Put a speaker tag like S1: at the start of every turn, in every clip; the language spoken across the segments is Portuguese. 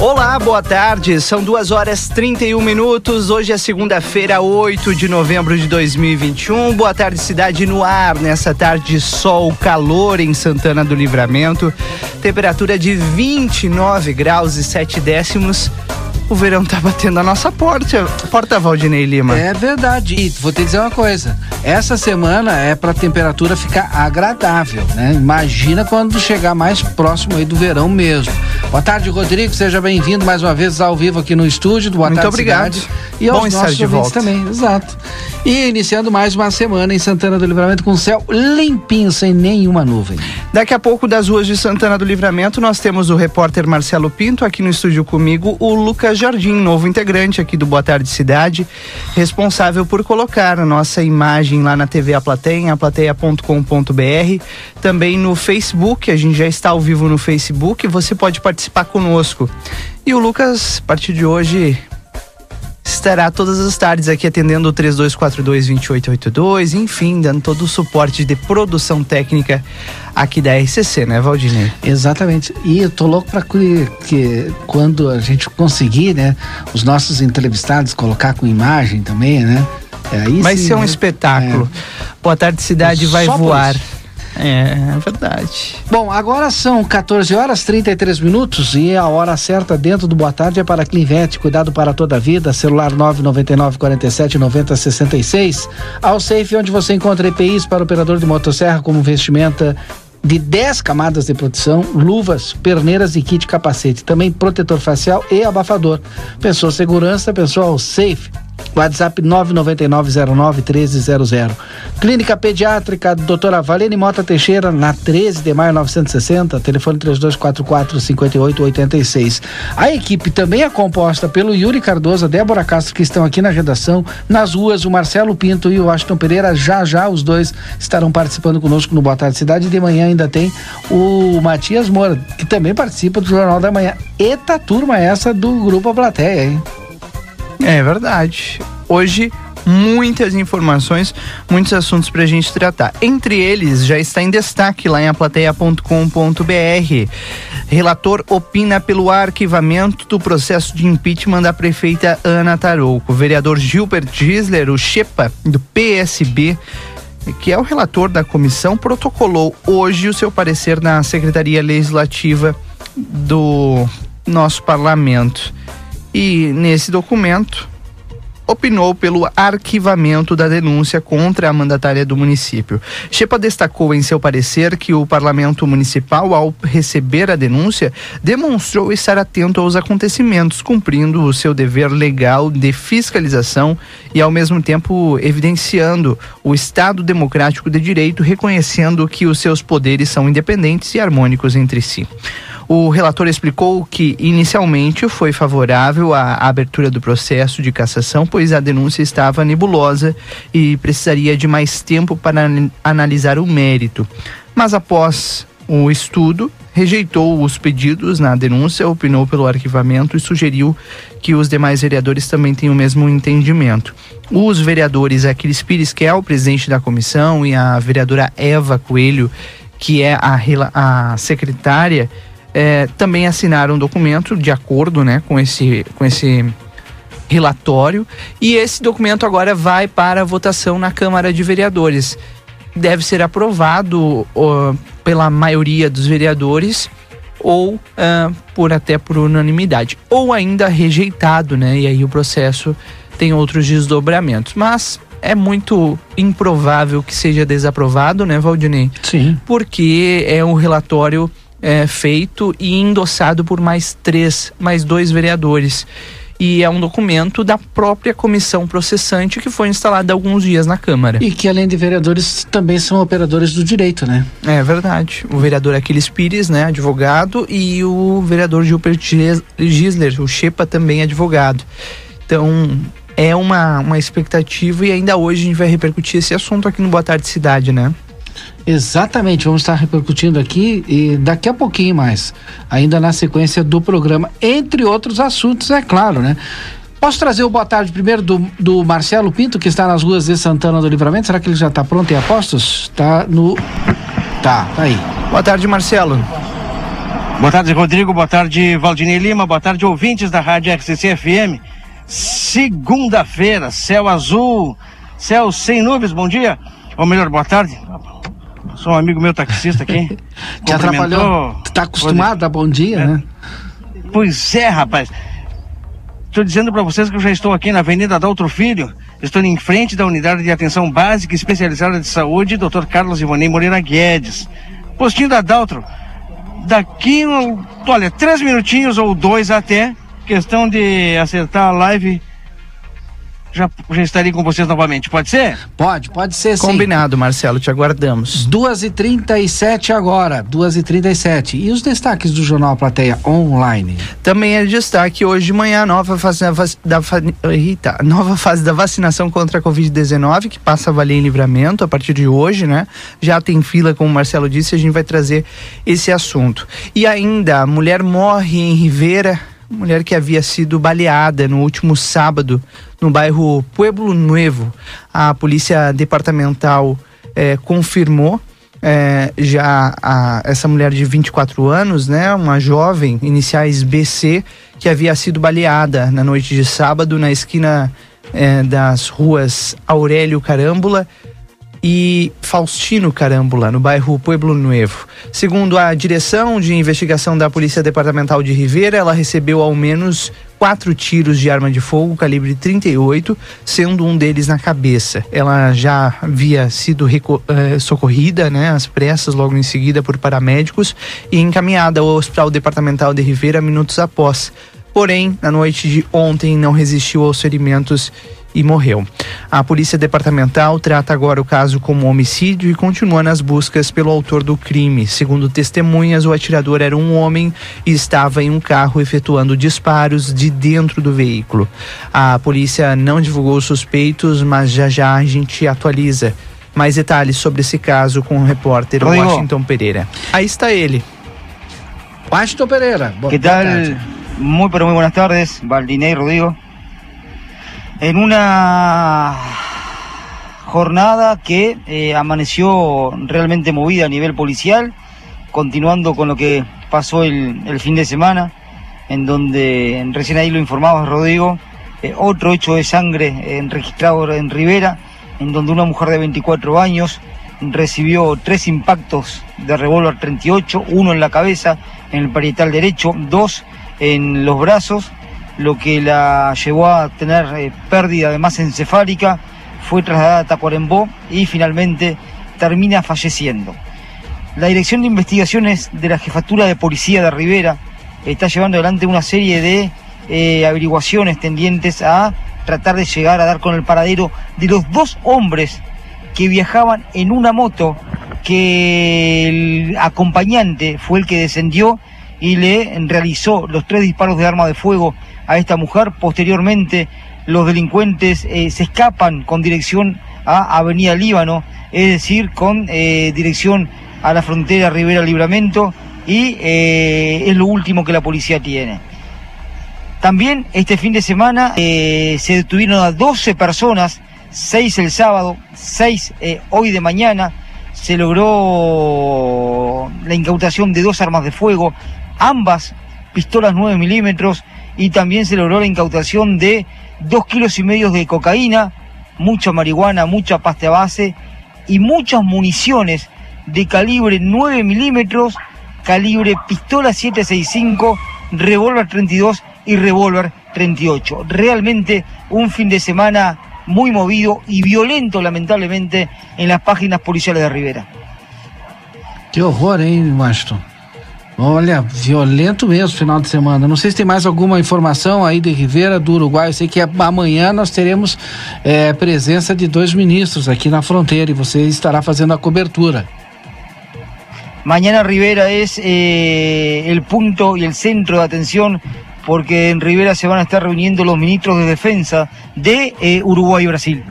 S1: Olá, boa tarde. São duas horas 31 minutos. Hoje é segunda-feira, 8 de novembro de 2021. Boa tarde, cidade no ar. Nessa tarde de sol, calor em Santana do Livramento. Temperatura de 29 graus e 7 décimos o verão tá batendo a nossa porta, porta Valdinei Lima.
S2: É verdade. E vou te dizer uma coisa: essa semana é para a temperatura ficar agradável, né? Imagina quando chegar mais próximo aí do verão mesmo. Boa tarde, Rodrigo. Seja bem-vindo mais uma vez ao vivo aqui no estúdio. Boa
S1: Muito
S2: tarde,
S1: obrigado.
S2: Cidade. E aos
S1: Bom
S2: nossos
S1: de
S2: ouvintes
S1: volta.
S2: também, exato. E iniciando mais uma semana em Santana do Livramento com céu limpinho, sem nenhuma nuvem.
S1: Daqui a pouco, das ruas de Santana do Livramento, nós temos o repórter Marcelo Pinto aqui no estúdio comigo, o Lucas Jardim, novo integrante aqui do Boa Tarde Cidade, responsável por colocar a nossa imagem lá na TV A Plateia, aplateia.com.br, também no Facebook, a gente já está ao vivo no Facebook, você pode participar conosco. E o Lucas, a partir de hoje, estará todas as tardes aqui atendendo o 3242-2882, enfim, dando todo o suporte de produção técnica aqui da RCC, né, Valdinei?
S2: Exatamente. E eu tô louco para que, que quando a gente conseguir, né, os nossos entrevistados colocar com imagem também, né? É, aí
S1: Vai
S2: sim,
S1: ser um
S2: né?
S1: espetáculo. Boa tarde, cidade vai voar. É, é verdade.
S2: Bom, agora são 14 horas 33 minutos e a hora certa dentro do Boa Tarde é para Clinvet, cuidado para toda a vida, celular 999 47 90 66. Ao Safe, onde você encontra EPIs para operador de motosserra como vestimenta de 10 camadas de proteção, luvas, perneiras e kit capacete, também protetor facial e abafador. Pensou segurança, pensou ao Safe. WhatsApp 999091300. Clínica Pediátrica Doutora Valene Mota Teixeira, na 13 de maio 960, telefone 3244-5886. A equipe também é composta pelo Yuri Cardoso, a Débora Castro, que estão aqui na redação. Nas ruas, o Marcelo Pinto e o Washington Pereira, já já os dois estarão participando conosco no Boa Tarde Cidade. E de manhã ainda tem o Matias Moura, que também participa do Jornal da Manhã. Eita turma essa do Grupo A Plateia, hein?
S1: É verdade. Hoje, muitas informações, muitos assuntos pra gente tratar. Entre eles, já está em destaque lá em aplateia.com.br. Relator opina pelo arquivamento do processo de impeachment da prefeita Ana Tarouco. O vereador Gilbert Gisler, o Chepa, do PSB, que é o relator da comissão, protocolou hoje o seu parecer na Secretaria Legislativa do nosso parlamento. E nesse documento opinou pelo arquivamento da denúncia contra a mandatária do município. Chepa destacou em seu parecer que o parlamento municipal, ao receber a denúncia, demonstrou estar atento aos acontecimentos, cumprindo o seu dever legal de fiscalização e, ao mesmo tempo, evidenciando o Estado democrático de direito, reconhecendo que os seus poderes são independentes e harmônicos entre si. O relator explicou que inicialmente foi favorável à abertura do processo de cassação, pois a denúncia estava nebulosa e precisaria de mais tempo para an- analisar o mérito. Mas após o estudo, rejeitou os pedidos na denúncia, opinou pelo arquivamento e sugeriu que os demais vereadores também tenham o mesmo entendimento. Os vereadores Aquiles Pires, que é o presidente da comissão, e a vereadora Eva Coelho, que é a, a secretária, eh, também assinaram um documento de acordo né, com, esse, com esse relatório. E esse documento agora vai para votação na Câmara de Vereadores. Deve ser aprovado ó, pela maioria dos vereadores ou ah, por até por unanimidade, ou ainda rejeitado, né? E aí o processo tem outros desdobramentos. Mas é muito improvável que seja desaprovado, né, Valdinei?
S2: Sim.
S1: porque é um relatório é, feito e endossado por mais três, mais dois vereadores. E é um documento da própria comissão processante que foi instalada há alguns dias na Câmara.
S2: E que além de vereadores também são operadores do direito, né?
S1: É verdade. O vereador Aquiles Pires, né, advogado, e o vereador Gilbert Gis- Gisler, o Chepa, também advogado. Então, é uma, uma expectativa e ainda hoje a gente vai repercutir esse assunto aqui no Boa Tarde Cidade, né?
S2: Exatamente, vamos estar repercutindo aqui e daqui a pouquinho mais, ainda na sequência do programa, entre outros assuntos, é claro, né? Posso trazer o boa tarde primeiro do, do Marcelo Pinto, que está nas ruas de Santana do Livramento? Será que ele já está pronto em apostos? Tá no. Tá, tá aí.
S1: Boa tarde, Marcelo.
S3: Boa tarde, Rodrigo. Boa tarde, Valdinei Lima. Boa tarde, ouvintes da Rádio RCC FM. Segunda-feira, céu azul, céu sem nuvens. Bom dia. Ou melhor, boa tarde. Sou um amigo meu taxista aqui.
S2: Te atrapalhou. Tá acostumado a bom dia, é. né?
S3: Pois é, rapaz. Estou dizendo para vocês que eu já estou aqui na Avenida Daltro Filho. Estou em frente da unidade de atenção básica especializada de saúde, Dr. Carlos Ivonei Moreira Guedes. Postinho da Daltro. Daqui, olha, três minutinhos ou dois até, questão de acertar a live já, já estarei com vocês novamente, pode ser?
S2: Pode, pode ser
S1: sim. Combinado, Marcelo, te aguardamos.
S2: 2h37 agora, 2h37. E os destaques do Jornal Plateia Online?
S1: Também é destaque hoje de manhã, nova fase da, eita, nova fase da vacinação contra a Covid-19, que passa a valer em livramento a partir de hoje, né? Já tem fila, como o Marcelo disse, a gente vai trazer esse assunto. E ainda, a mulher morre em Rivera mulher que havia sido baleada no último sábado no bairro Pueblo Nuevo. A polícia departamental eh, confirmou eh, já a, essa mulher de 24 anos, né, uma jovem, iniciais BC, que havia sido baleada na noite de sábado na esquina eh, das ruas Aurélio Carambula e Faustino Carambula, no bairro Pueblo Nuevo. Segundo a direção de investigação da Polícia Departamental de Ribeira, ela recebeu ao menos quatro tiros de arma de fogo calibre 38, sendo um deles na cabeça. Ela já havia sido eh, socorrida, né, às pressas, logo em seguida por paramédicos e encaminhada ao Hospital Departamental de Ribeira minutos após. Porém, na noite de ontem não resistiu aos ferimentos e morreu. A Polícia Departamental trata agora o caso como homicídio e continua nas buscas pelo autor do crime. Segundo testemunhas, o atirador era um homem e estava em um carro efetuando disparos de dentro do veículo. A polícia não divulgou os suspeitos, mas já já a gente atualiza. Mais detalhes sobre esse caso com o repórter Rodrigo. Washington Pereira. Aí está ele.
S2: Washington Pereira.
S4: Boa, que tal? Muy, pero muy buenas tardes. Valdinei Rodrigo. En una jornada que eh, amaneció realmente movida a nivel policial, continuando con lo que pasó el, fin de semana, en donde recién ahí lo informaba Rodrigo, eh, otro hecho de sangre eh, registrado en Rivera, en donde una mujer de 24 años recibió tres impactos de revólver 38, uno en la cabeza, en el parietal derecho, dos en los brazos, lo que la llevó a tener eh, pérdida de masa encefálica, fue trasladada a Tacuarembó y finalmente termina falleciendo. La Dirección de Investigaciones de la Jefatura de Policía de Rivera está llevando adelante una serie de eh, averiguaciones tendientes a tratar de llegar a dar con el paradero de los dos hombres que viajaban en una moto que el acompañante fue el que descendió y le realizó los tres disparos de arma de fuego a esta mujer. Posteriormente, los delincuentes eh, se escapan con dirección a Avenida Líbano, es decir, con eh, dirección a la frontera Rivera Libramento, y eh, es lo último que la policía tiene. También este fin de semana se detuvieron a 12 personas, 6 el sábado, 6 hoy de mañana. Se logró la incautación de dos armas de fuego, ambas pistolas 9 milímetros y también se logró la incautación de dos kilos y medio de cocaína, mucha marihuana, mucha pasta base y muchas municiones de calibre 9 milímetros, calibre pistola 765, revólver 32 y revólver 38. Realmente un fin de semana muy movido y violento, lamentablemente, en las páginas policiales de Rivera.
S2: Qué horror, ¿eh, Olha, violento mesmo final de semana. Não sei se tem mais alguma informação aí de Rivera do Uruguai. Eu sei que amanhã nós teremos é, presença de dois ministros aqui na fronteira e você estará fazendo a cobertura.
S4: Mañana Rivera es eh, el punto y el centro de atención porque en Rivera se van a estar reuniendo los ministros de defensa de eh, Uruguai e Brasil.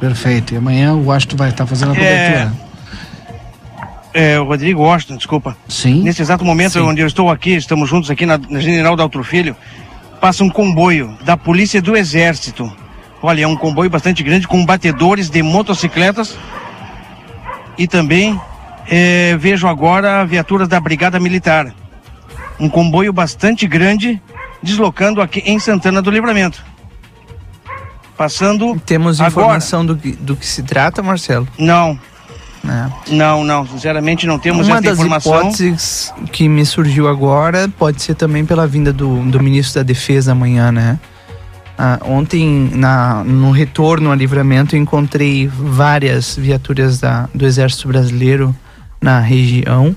S2: Perfeito. E amanhã o Washington vai estar fazendo a cobertura.
S3: É... É, o Rodrigo Washington, desculpa.
S2: Sim.
S3: Nesse exato momento Sim. onde eu estou aqui, estamos juntos aqui na, na General Daltro Filho, passa um comboio da Polícia do Exército. Olha, é um comboio bastante grande com batedores de motocicletas e também é, vejo agora viaturas da Brigada Militar. um comboio bastante grande deslocando aqui em Santana do Livramento. Passando.
S1: Temos
S3: agora.
S1: informação do, que- do que se trata, Marcelo?
S3: Não,
S1: É.
S3: não, não. Sinceramente, não temos
S1: Uma
S3: essa
S1: das
S3: informação.
S1: hipóteses que me surgiu agora pode ser também pela vinda do, do ministro da Defesa amanhã, né? Ah, ontem, na, no retorno a livramento, encontrei várias viaturas da, do Exército Brasileiro na região.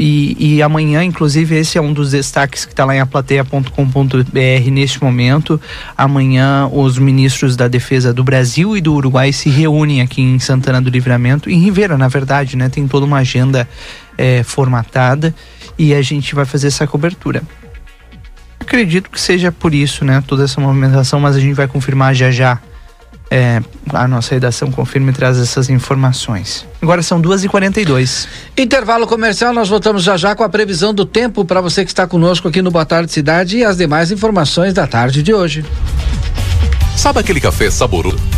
S1: E, e amanhã, inclusive, esse é um dos destaques que está lá em aplateia.com.br neste momento. Amanhã, os ministros da Defesa do Brasil e do Uruguai se reúnem aqui em Santana do Livramento, em Rivera, na verdade, né? Tem toda uma agenda eh, formatada e a gente vai fazer essa cobertura. Acredito que seja por isso, né? Toda essa movimentação, mas a gente vai confirmar já já. É, a nossa redação confirma e traz essas informações. Agora são 2h42.
S2: Intervalo comercial, nós voltamos já já com a previsão do tempo para você que está conosco aqui no Boa Tarde Cidade e as demais informações da tarde de hoje.
S5: Sabe aquele café saboroso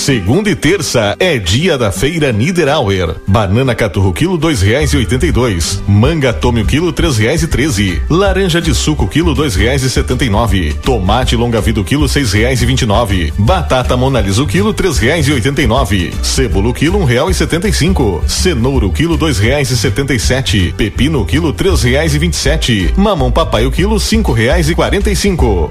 S6: Segunda e terça é dia da feira Niederauer. Banana caturro quilo dois reais e oitenta e dois. Manga tome o quilo três reais e treze. Laranja de suco quilo dois reais e setenta e nove. Tomate longa vida quilo seis reais e vinte e nove. Batata monalisa o quilo três reais e oitenta e nove. Cebola quilo um real e setenta e cinco. Cenoura o quilo dois reais e setenta e sete. Pepino quilo três reais e vinte e sete. Mamão papai o quilo cinco reais e quarenta e cinco.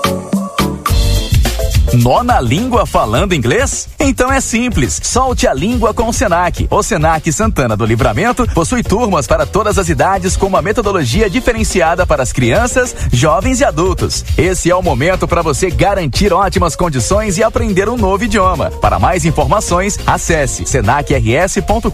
S7: Nó na língua falando inglês? Então é simples. Solte a língua com o Senac. O Senac Santana do Livramento possui turmas para todas as idades com uma metodologia diferenciada para as crianças, jovens e adultos. Esse é o momento para você garantir ótimas condições e aprender um novo idioma. Para mais informações, acesse senacrs.com.br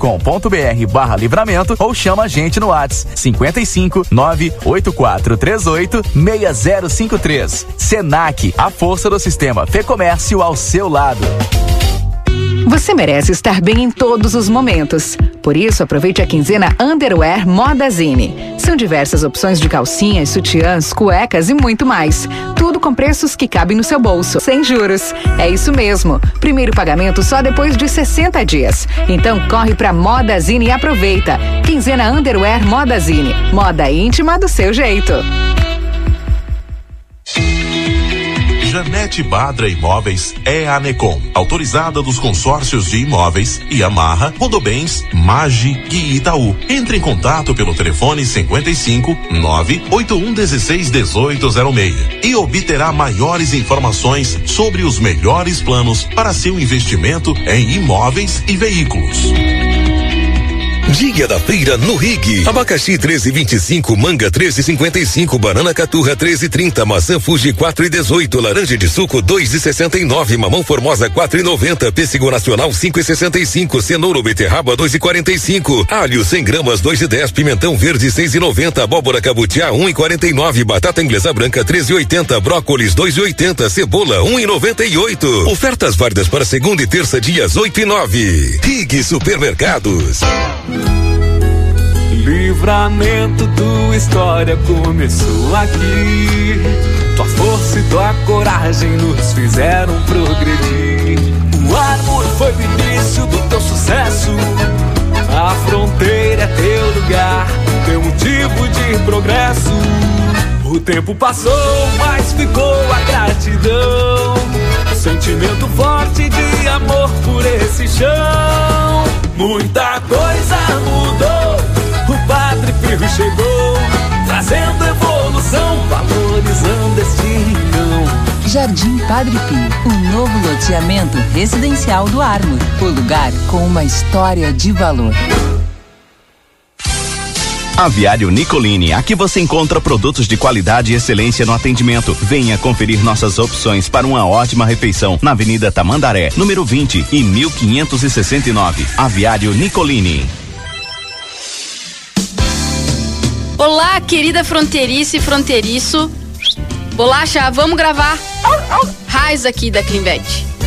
S7: barra livramento ou chama a gente no WhatsApp 55 98438 6053. Senac, a força do sistema Fê Comércio ao seu lado.
S8: Você merece estar bem em todos os momentos. Por isso, aproveite a quinzena Underwear Modazine. São diversas opções de calcinhas, sutiãs, cuecas e muito mais. Tudo com preços que cabem no seu bolso, sem juros. É isso mesmo. Primeiro pagamento só depois de 60 dias. Então corre pra Modazine e aproveita. Quinzena Underwear Modazine. Moda íntima do seu jeito.
S9: Janete Badra Imóveis é a Necom, autorizada dos consórcios de imóveis Yamaha, Rodobens, Magi e Itaú. Entre em contato pelo telefone 55 981 16 1806 e obterá maiores informações sobre os melhores planos para seu investimento em imóveis e veículos.
S10: Dia da feira no Rig. Abacaxi 13,25, manga 13,55, banana caturra 13,30, maçã Fuji 4,18, laranja de suco 2,69, mamão formosa 4,90, pêssego nacional 5,65, cenoura ou beterraba 2,45, alho 100 gramas 2,10, pimentão verde 6,90, abóbora cabutiá 1,49, batata inglesa branca 13,80, brócolis 2,80, cebola 1,98. Ofertas válidas para segunda e terça dias 8 e 9. Rig Supermercados.
S11: Livramento, tua história começou aqui. Tua força e tua coragem nos fizeram progredir. O amor foi o início do teu sucesso. A fronteira é teu lugar, teu motivo de progresso. O tempo passou, mas ficou a gratidão. Sentimento forte de amor por esse chão. Muita coisa mudou. O Padre Pio chegou, trazendo evolução, valorizando este rincão.
S12: Jardim Padre Pio, um novo loteamento residencial do Armor. O lugar com uma história de valor.
S13: Aviário Nicolini, aqui você encontra produtos de qualidade e excelência no atendimento. Venha conferir nossas opções para uma ótima refeição na Avenida Tamandaré, número 20 e 1569. Aviário Nicolini.
S14: Olá, querida fronteiriça e fronteiriço. Bolacha, vamos gravar. Raiz aqui da Clinvet.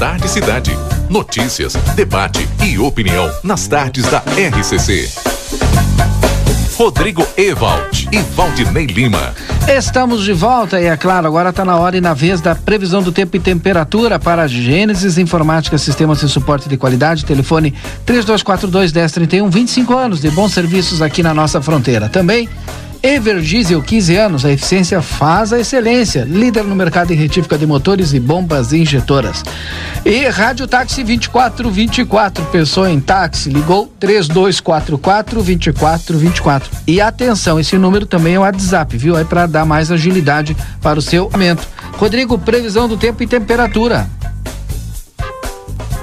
S5: Tarde Cidade. Notícias, debate e opinião nas tardes da RCC. Rodrigo Ewald e Valdinei Lima.
S2: Estamos de volta e é claro, agora está na hora e na vez da previsão do tempo e temperatura para Gênesis Informática Sistemas de Suporte de Qualidade, telefone 3242 1031, 25 anos de bons serviços aqui na nossa fronteira. Também Everdiesel, 15 anos, a eficiência faz a excelência. Líder no mercado em retífica de motores e bombas injetoras. E Rádio Táxi 2424, pensou em táxi, ligou 3244 2424. E atenção, esse número também é o WhatsApp, viu? É para dar mais agilidade para o seu aumento. Rodrigo, previsão do tempo e temperatura.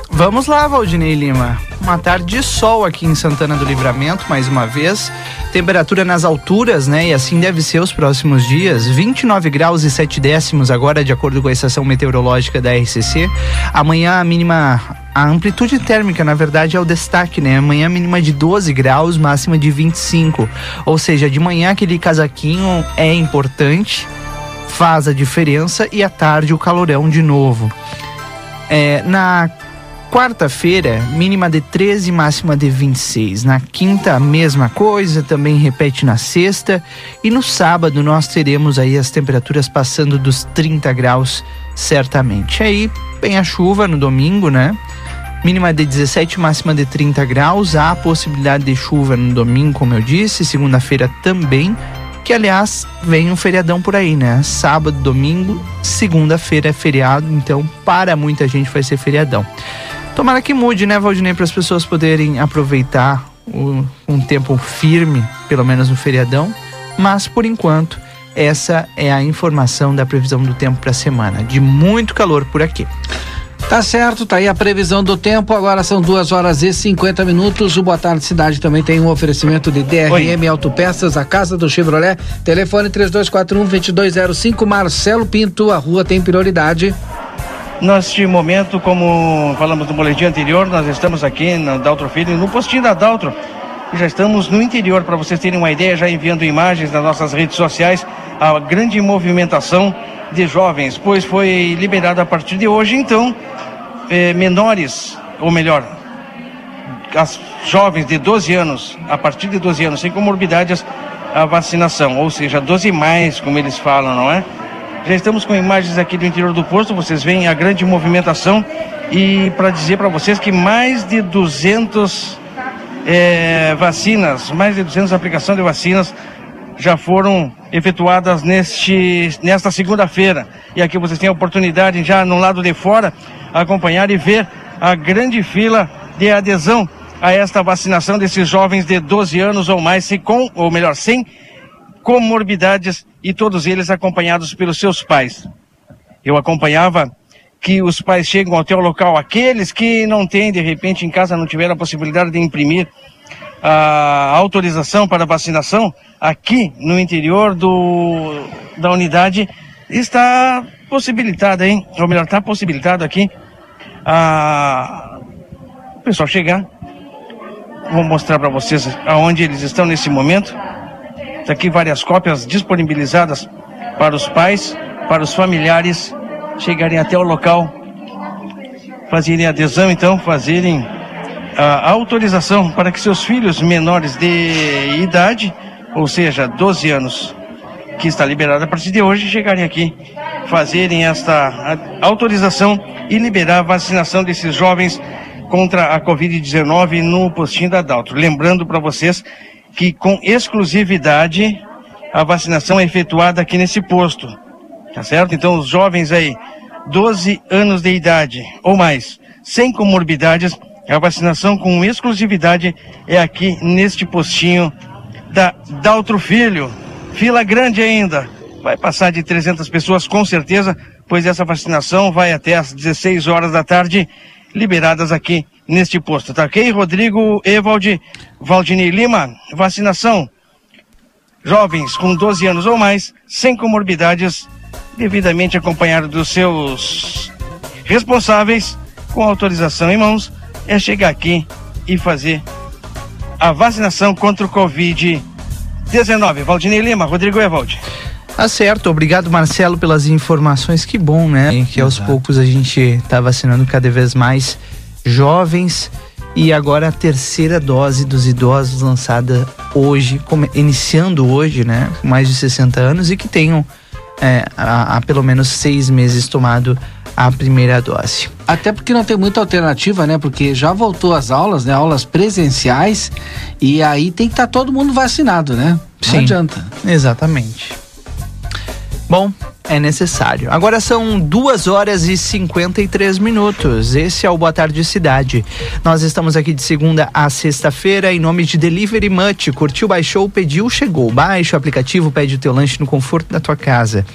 S1: Vamos lá, Valdinei Lima. Uma tarde de sol aqui em Santana do Livramento, mais uma vez. Temperatura nas alturas, né? E assim deve ser os próximos dias. 29 graus e 7 décimos agora, de acordo com a estação meteorológica da RCC. Amanhã a mínima a amplitude térmica, na verdade, é o destaque, né? Amanhã mínima de 12 graus, máxima de 25. Ou seja, de manhã aquele casaquinho é importante, faz a diferença e à tarde o calorão de novo. É, na Quarta-feira, mínima de 13, máxima de 26. Na quinta, a mesma coisa, também repete na sexta. E no sábado, nós teremos aí as temperaturas passando dos 30 graus, certamente. Aí, vem a chuva no domingo, né? Mínima de 17, máxima de 30 graus. Há a possibilidade de chuva no domingo, como eu disse. Segunda-feira também. Que, aliás, vem um feriadão por aí, né? Sábado, domingo, segunda-feira é feriado. Então, para muita gente, vai ser feriadão. Tomara que mude, né, Valdinei, para as pessoas poderem aproveitar o, um tempo firme, pelo menos no feriadão. Mas, por enquanto, essa é a informação da previsão do tempo para a semana. De muito calor por aqui.
S2: Tá certo, tá aí a previsão do tempo. Agora são duas horas e 50 minutos. O Boa Tarde Cidade também tem um oferecimento de DRM Oi. Autopeças, a casa do Chevrolet. Telefone 3241-2205. Marcelo Pinto, a rua tem prioridade.
S3: Neste momento, como falamos no boletim anterior, nós estamos aqui na Daltro Filho, no postinho da Daltro. Já estamos no interior, para vocês terem uma ideia, já enviando imagens nas nossas redes sociais, a grande movimentação de jovens, pois foi liberado a partir de hoje, então, eh, menores, ou melhor, as jovens de 12 anos, a partir de 12 anos, sem comorbidades, a vacinação, ou seja, 12 mais, como eles falam, não é? Já estamos com imagens aqui do interior do posto, vocês veem a grande movimentação e para dizer para vocês que mais de 200 é, vacinas, mais de 200 aplicações de vacinas já foram efetuadas neste, nesta segunda-feira. E aqui vocês têm a oportunidade já no lado de fora acompanhar e ver a grande fila de adesão a esta vacinação desses jovens de 12 anos ou mais, se com, ou melhor, sem comorbidades e todos eles acompanhados pelos seus pais. Eu acompanhava que os pais chegam até o local, aqueles que não têm, de repente, em casa, não tiveram a possibilidade de imprimir a autorização para vacinação, aqui no interior do, da unidade está possibilitada, hein? Ou melhor, está possibilitado aqui a o pessoal chegar. Vou mostrar para vocês aonde eles estão nesse momento. Está aqui várias cópias disponibilizadas para os pais, para os familiares chegarem até o local, fazerem adesão, então, fazerem a autorização para que seus filhos menores de idade, ou seja, 12 anos que está liberada a partir de hoje, chegarem aqui, fazerem esta autorização e liberar a vacinação desses jovens contra a Covid-19 no postinho da Daltro. Lembrando para vocês que com exclusividade a vacinação é efetuada aqui nesse posto, tá certo? Então os jovens aí, 12 anos de idade ou mais, sem comorbidades, a vacinação com exclusividade é aqui neste postinho da Daltro Filho. Fila grande ainda, vai passar de 300 pessoas com certeza, pois essa vacinação vai até às 16 horas da tarde, liberadas aqui neste posto, tá ok? Rodrigo Evald Valdinei Lima, vacinação. Jovens com 12 anos ou mais, sem comorbidades, devidamente acompanhado dos seus responsáveis, com autorização em mãos, é chegar aqui e fazer a vacinação contra o Covid-19. Valdinei Lima, Rodrigo Evald.
S1: Tá certo, obrigado Marcelo pelas informações, que bom, né? Que aos
S2: Exato.
S1: poucos a gente tá vacinando cada vez mais jovens e agora a terceira dose dos idosos lançada hoje, come- iniciando hoje, né? Com mais de 60 anos e que tenham é, há, há pelo menos seis meses tomado a primeira dose.
S2: Até porque não tem muita alternativa, né? Porque já voltou as aulas, né? Aulas presenciais e aí tem que estar todo mundo vacinado, né? Não
S1: Sim.
S2: adianta.
S1: Exatamente. Bom, é necessário. Agora são duas horas e 53 minutos. Esse é o Boa Tarde Cidade. Nós estamos aqui de segunda a sexta-feira em nome de Delivery Much. Curtiu, baixou, pediu, chegou. Baixa o aplicativo, pede o teu lanche no conforto da tua casa.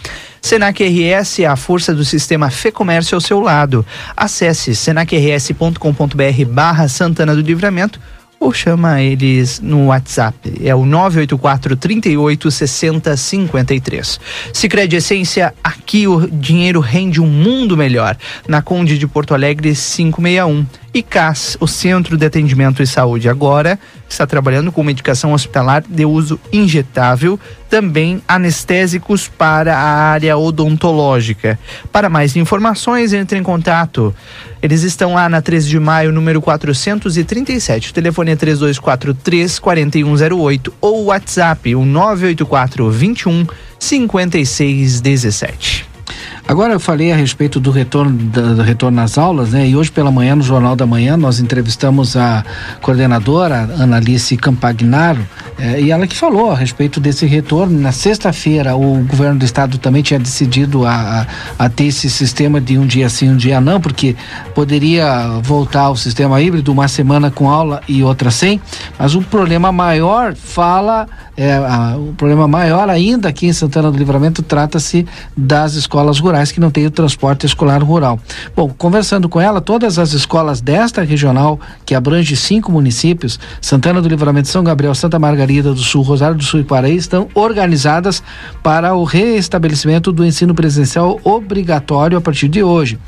S1: Senac RS, a força do sistema Fê Comércio ao seu lado. Acesse senacrs.com.br barra Santana do Livramento ou chama eles no WhatsApp. É o 984 38 60 53. Sicredi Essência, aqui o dinheiro rende um mundo melhor. Na Conde de Porto Alegre 561. E CAS, o Centro de Atendimento e Saúde, agora está trabalhando com medicação hospitalar de uso injetável, também anestésicos para a área odontológica. Para mais informações, entre em contato. Eles estão lá na 13 de maio, número 437. O telefone é 3243 4108 ou WhatsApp, o 984 21 5617.
S2: Agora eu falei a respeito do retorno, do retorno às aulas, né? E hoje pela manhã, no Jornal da Manhã, nós entrevistamos a coordenadora Analice Campagnaro eh, e ela que falou a respeito desse retorno. Na sexta-feira, o governo do estado também tinha decidido a, a, a ter esse sistema de um dia sim, um dia não, porque poderia voltar ao sistema híbrido, uma semana com aula e outra sem, mas o problema maior fala, é, a- o problema maior ainda aqui em Santana do Livramento trata-se das escolas rurais que não têm o transporte escolar rural. Bom, conversando com ela, todas as escolas desta regional, que abrange cinco municípios, Santana do Livramento, São Gabriel, Santa Margarida do Sul, Rosário do Sul e Paraí, estão organizadas para o reestabelecimento do ensino presencial obrigatório a partir de hoje.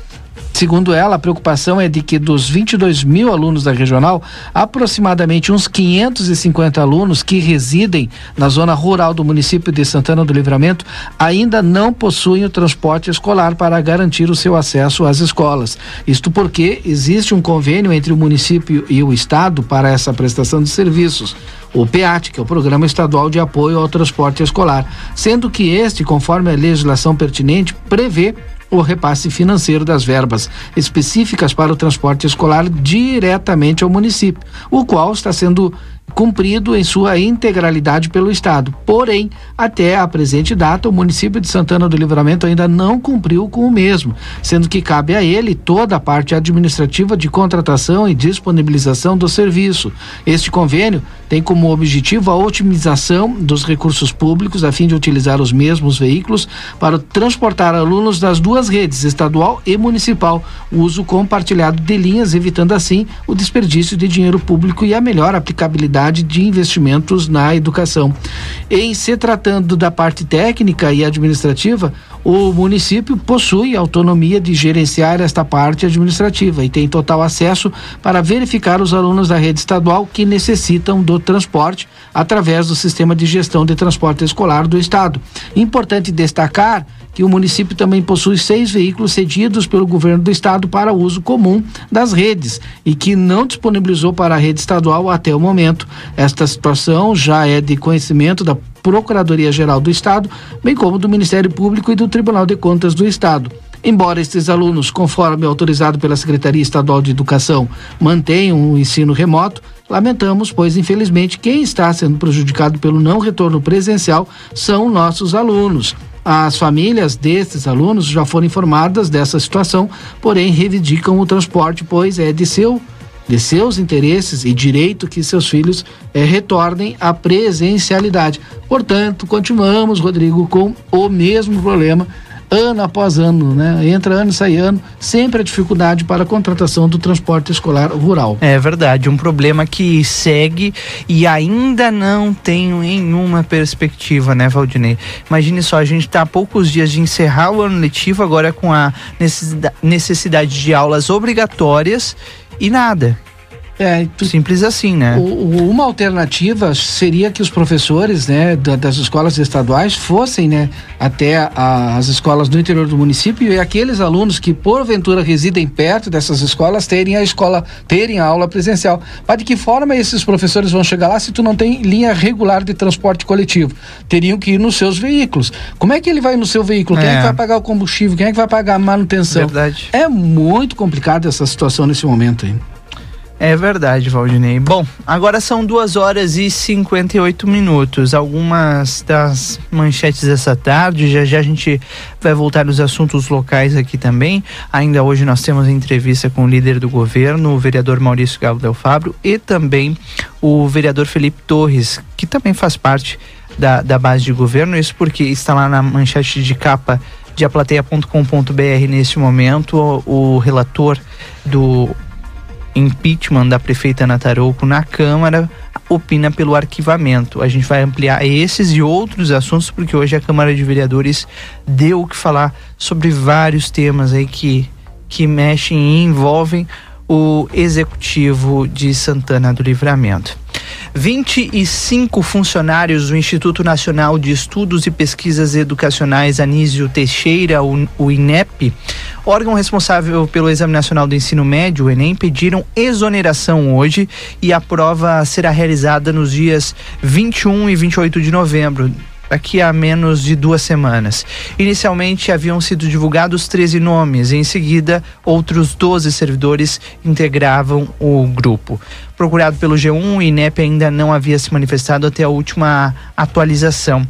S2: Segundo ela, a preocupação é de que dos 22 mil alunos da regional, aproximadamente uns 550 alunos que residem na zona rural do município de Santana do Livramento ainda não possuem o transporte escolar para garantir o seu acesso às escolas. Isto porque existe um convênio entre o município e o estado para essa prestação de serviços. O PEAT, que é o Programa Estadual de Apoio ao Transporte Escolar, sendo que este, conforme a legislação pertinente, prevê o repasse financeiro das verbas específicas para o transporte escolar diretamente ao município, o qual está sendo cumprido em sua integralidade pelo Estado. Porém, até a presente data, o município de Santana do Livramento ainda não cumpriu com o mesmo, sendo que cabe a ele toda a parte administrativa de contratação e disponibilização do serviço. Este convênio tem como objetivo a otimização dos recursos públicos a fim de utilizar os mesmos veículos para transportar alunos das duas redes, estadual e municipal, o uso compartilhado de linhas, evitando assim o desperdício de dinheiro público e a melhor aplicabilidade de investimentos na educação. Em se tratando da parte técnica e administrativa, o município possui autonomia de gerenciar esta parte administrativa e tem total acesso para verificar os alunos da rede estadual que necessitam do transporte através do sistema de gestão de transporte escolar do estado. Importante destacar que o município também possui seis veículos cedidos pelo governo do estado para uso comum das redes e que não disponibilizou para a rede estadual até o momento. Esta situação já é de conhecimento da Procuradoria-Geral do Estado, bem como do Ministério Público e do Tribunal de Contas do Estado. Embora estes alunos, conforme autorizado pela Secretaria Estadual de Educação, mantenham o ensino remoto, lamentamos, pois infelizmente quem está sendo prejudicado pelo não retorno presencial são nossos alunos. As famílias destes alunos já foram informadas dessa situação, porém reivindicam o transporte, pois é de seu de seus interesses e direito que seus filhos eh, retornem à presencialidade. Portanto, continuamos, Rodrigo, com o mesmo problema ano após ano, né? Entra ano e sai ano, sempre a dificuldade para a contratação do transporte escolar rural.
S1: É verdade, um problema que segue e ainda não tem nenhuma perspectiva, né, Valdinei? Imagine só, a gente está a poucos dias de encerrar o ano letivo, agora com a necessidade de aulas obrigatórias e nada.
S2: É,
S1: Simples assim, né?
S2: O, uma alternativa seria que os professores né, das escolas estaduais fossem né, até a, as escolas do interior do município e aqueles alunos que porventura residem perto dessas escolas terem a escola, terem a aula presencial. Mas de que forma esses professores vão chegar lá se tu não tem linha regular de transporte coletivo? Teriam que ir nos seus veículos. Como é que ele vai no seu veículo? Quem é, é que vai pagar o combustível? Quem é que vai pagar a manutenção?
S1: Verdade.
S2: É muito complicado essa situação nesse momento aí.
S1: É verdade, Valdinei. Bom, agora são duas horas e 58 minutos. Algumas das manchetes dessa tarde. Já já a gente vai voltar nos assuntos locais aqui também. Ainda hoje nós temos entrevista com o líder do governo, o vereador Maurício Galo Del Fabro, e também o vereador Felipe Torres, que também faz parte da, da base de governo. Isso porque está lá na manchete de capa de aplateia.com.br neste momento o, o relator do impeachment da prefeita Ana Tarouco na Câmara opina pelo arquivamento. A gente vai ampliar esses e outros assuntos porque hoje a Câmara de Vereadores deu o que falar sobre vários temas aí que que mexem e envolvem o executivo de Santana do Livramento. 25 funcionários do Instituto Nacional de Estudos e Pesquisas Educacionais Anísio Teixeira, o INEP, órgão responsável pelo Exame Nacional do Ensino Médio, o Enem, pediram exoneração hoje e a prova será realizada nos dias 21 e 28 de novembro daqui a menos de duas semanas. Inicialmente haviam sido divulgados 13 nomes, em seguida, outros 12 servidores integravam o grupo. Procurado pelo G1, o INEP ainda não havia se manifestado até a última atualização.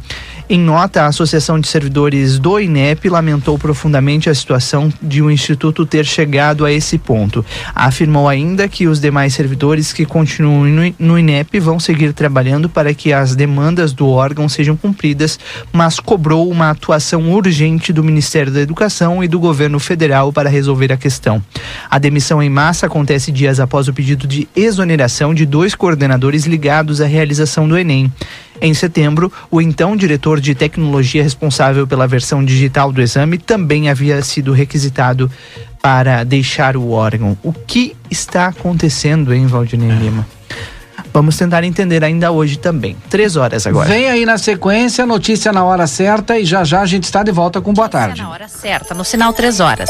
S1: Em nota, a Associação de Servidores do INEP lamentou profundamente a situação de o Instituto ter chegado a esse ponto. Afirmou ainda que os demais servidores que continuam no INEP vão seguir trabalhando para que as demandas do órgão sejam cumpridas, mas cobrou uma atuação urgente do Ministério da Educação e do governo federal para resolver a questão. A demissão em massa acontece dias após o pedido de exoneração de dois coordenadores ligados à realização do Enem. Em setembro, o então diretor de tecnologia responsável pela versão digital do exame também havia sido requisitado para deixar o órgão. O que está acontecendo, em Valdinei Lima? Vamos tentar entender ainda hoje também. Três horas agora.
S2: Vem aí na sequência, notícia na hora certa e já já a gente está de volta com boa tarde.
S15: Na hora certa, no sinal três horas.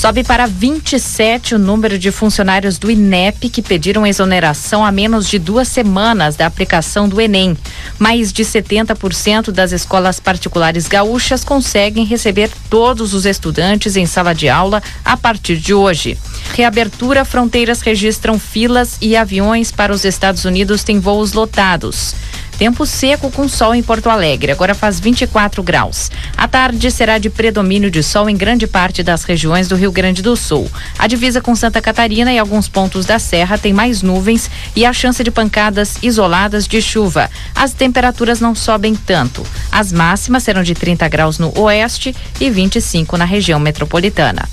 S15: Sobe para 27 o número de funcionários do INEP que pediram exoneração a menos de duas semanas da aplicação do Enem. Mais de 70% das escolas particulares gaúchas conseguem receber todos os estudantes em sala de aula a partir de hoje. Reabertura, fronteiras registram filas e aviões para os Estados Unidos têm voos lotados. Tempo seco com sol em Porto Alegre, agora faz 24 graus. A tarde será de predomínio de sol em grande parte das regiões do Rio Grande do Sul. A divisa com Santa Catarina e alguns pontos da Serra tem mais nuvens e a chance de pancadas isoladas de chuva. As temperaturas não sobem tanto. As máximas serão de 30 graus no oeste e 25 na região metropolitana.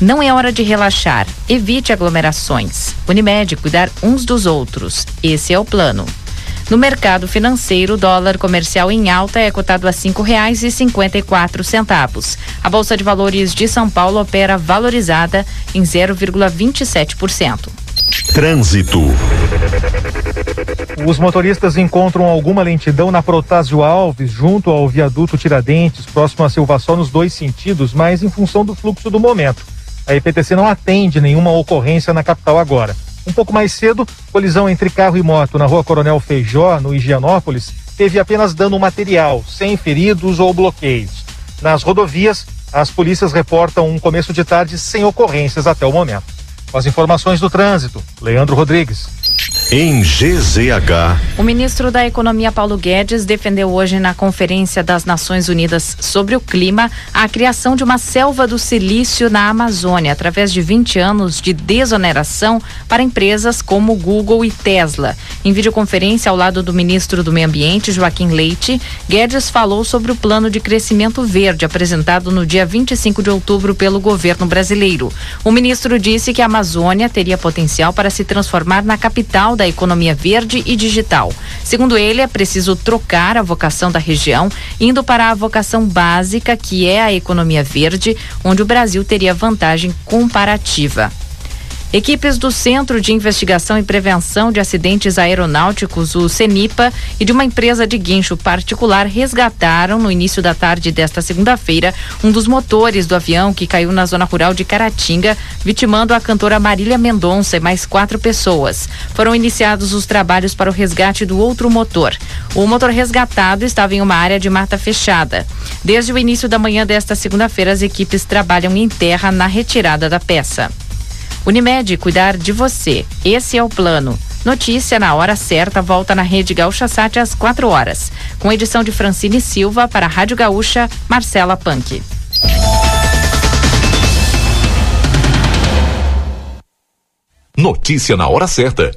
S15: Não é hora de relaxar. Evite aglomerações. Unimed, cuidar uns dos outros. Esse é o plano. No mercado financeiro, o dólar comercial em alta é cotado a cinco reais e cinquenta e quatro centavos. A Bolsa de Valores de São Paulo opera valorizada em 0,27%.
S16: Trânsito. Os motoristas encontram alguma lentidão na Protásio Alves, junto ao viaduto Tiradentes, próximo a Silva Sol, nos dois sentidos, mas em função do fluxo do momento. A EPTC não atende nenhuma ocorrência na capital agora. Um pouco mais cedo, colisão entre carro e moto na rua Coronel Feijó, no Higienópolis, teve apenas dano material, sem feridos ou bloqueios. Nas rodovias, as polícias reportam um começo de tarde sem ocorrências até o momento. Com as informações do trânsito, Leandro Rodrigues.
S17: Em GZH.
S15: O ministro da Economia Paulo Guedes defendeu hoje na Conferência das Nações Unidas sobre o Clima a criação de uma selva do silício na Amazônia, através de 20 anos de desoneração para empresas como Google e Tesla. Em videoconferência ao lado do ministro do Meio Ambiente, Joaquim Leite, Guedes falou sobre o plano de crescimento verde apresentado no dia 25 de outubro pelo governo brasileiro. O ministro disse que a Amazônia teria potencial para se transformar na capital da economia verde e digital. Segundo ele, é preciso trocar a vocação da região, indo para a vocação básica, que é a economia verde, onde o Brasil teria vantagem comparativa. Equipes do Centro de Investigação e Prevenção de Acidentes Aeronáuticos, o CENIPA, e de uma empresa de guincho particular resgataram no início da tarde desta segunda-feira um dos motores do avião que caiu na zona rural de Caratinga, vitimando a cantora Marília Mendonça e mais quatro pessoas. Foram iniciados os trabalhos para o resgate do outro motor. O motor resgatado estava em uma área de mata fechada. Desde o início da manhã desta segunda-feira, as equipes trabalham em terra na retirada da peça. Unimed, cuidar de você. Esse é o plano. Notícia na hora certa volta na Rede Gaúcha Sat às 4 horas. Com edição de Francine Silva para a Rádio Gaúcha, Marcela Punk.
S5: Notícia na hora certa.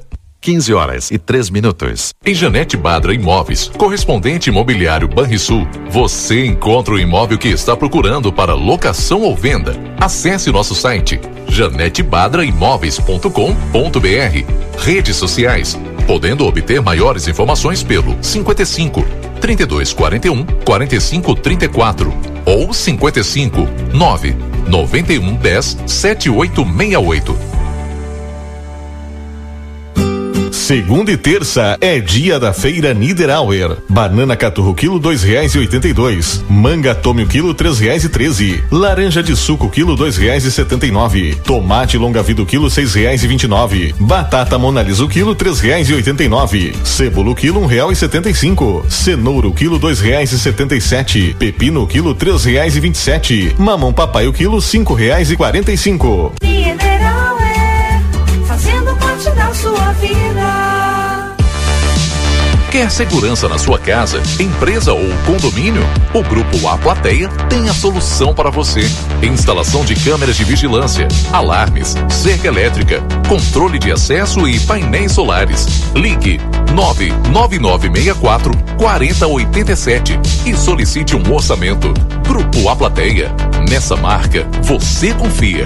S17: 15 horas e 3 minutos.
S5: Em Janete Badra Imóveis, correspondente imobiliário Banrisul, você encontra o imóvel que está procurando para locação ou venda. Acesse nosso site janetebadraimóveis.com.br. Redes sociais, podendo obter maiores informações pelo 55 3241 4534 ou 55 9 91 10 7868.
S6: Segunda e terça é dia da feira Niederauer. Banana caturro quilo dois reais e oitenta e dois. Manga tome o quilo três reais e treze. Laranja de suco quilo dois reais e setenta e nove. Tomate longa vida o quilo seis reais e vinte e nove. Batata monalisa o quilo três reais e oitenta e nove. Cebola quilo um real e setenta e cinco. Cenoura quilo dois reais e setenta e sete. Pepino quilo três reais e vinte e sete. Mamão papai o quilo cinco reais e quarenta e cinco.
S18: Mineral
S5: Quer segurança na sua casa, empresa ou condomínio? O Grupo A Plateia tem a solução para você. Instalação de câmeras de vigilância, alarmes, cerca elétrica, controle de acesso e painéis solares. Ligue 99964 4087 e solicite um orçamento. Grupo A Plateia. Nessa marca, você confia.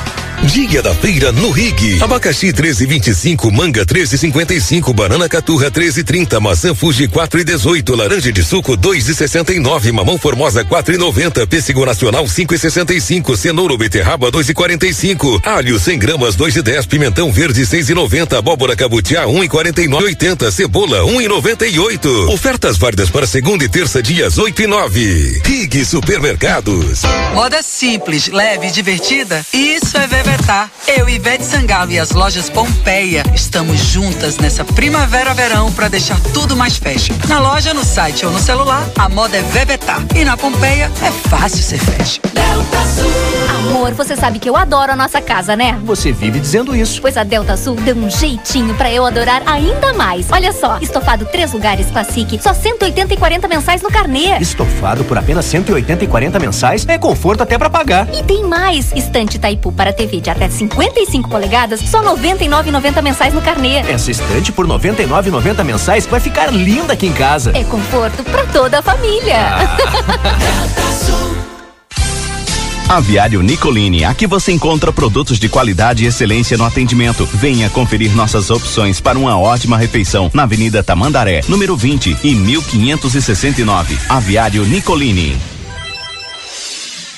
S10: Dia da feira no Rig. Abacaxi 13,25, manga 13,55, banana caturra 13,30, maçã Fuji 4,18, laranja de suco 2,69, mamão formosa 4,90, pêssego nacional 5,65, cenoura ou beterraba 2,45, alho 100 gramas 2,10, pimentão verde 6,90, abóbora cabutiá 1,49,80, cebola 1,98. Ofertas válidas para segunda e terça dias 8 e 9. Rig Supermercados.
S19: Moda simples, leve e divertida? Isso é Vevetar. Eu, Ivete Sangalo e as lojas Pompeia estamos juntas nessa primavera-verão para deixar tudo mais fashion. Na loja, no site ou no celular, a moda é Vevetar. E na Pompeia é fácil ser fashion.
S18: Delta Sul.
S20: Amor, você sabe que eu adoro a nossa casa, né?
S7: Você vive dizendo isso.
S20: Pois a Delta Sul deu um jeitinho pra eu adorar ainda mais. Olha só, estofado três lugares Classic, só 180 e 40 mensais no carnê.
S7: Estofado por apenas 180 e 40 mensais é conforto até pra pagar.
S20: E tem mais, estante Taipu para TV de até 55 polegadas, só 99,90 mensais no carnê.
S7: Essa estante por 99,90 mensais vai ficar linda aqui em casa.
S20: É conforto pra toda a família.
S13: Aviário Nicolini, aqui você encontra produtos de qualidade e excelência no atendimento. Venha conferir nossas opções para uma ótima refeição na Avenida Tamandaré, número 20 e 1569. Aviário Nicolini.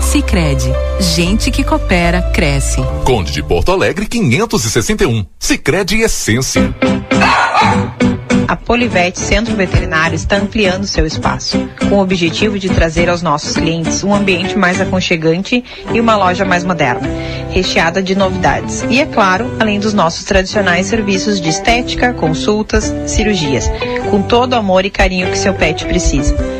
S21: Sicredi, gente que coopera cresce.
S5: Conde de Porto Alegre 561. Sicredi Essência.
S22: A Polivete Centro Veterinário está ampliando seu espaço, com o objetivo de trazer aos nossos clientes um ambiente mais aconchegante e uma loja mais moderna, recheada de novidades. E é claro, além dos nossos tradicionais serviços de estética, consultas, cirurgias, com todo o amor e carinho que seu pet precisa.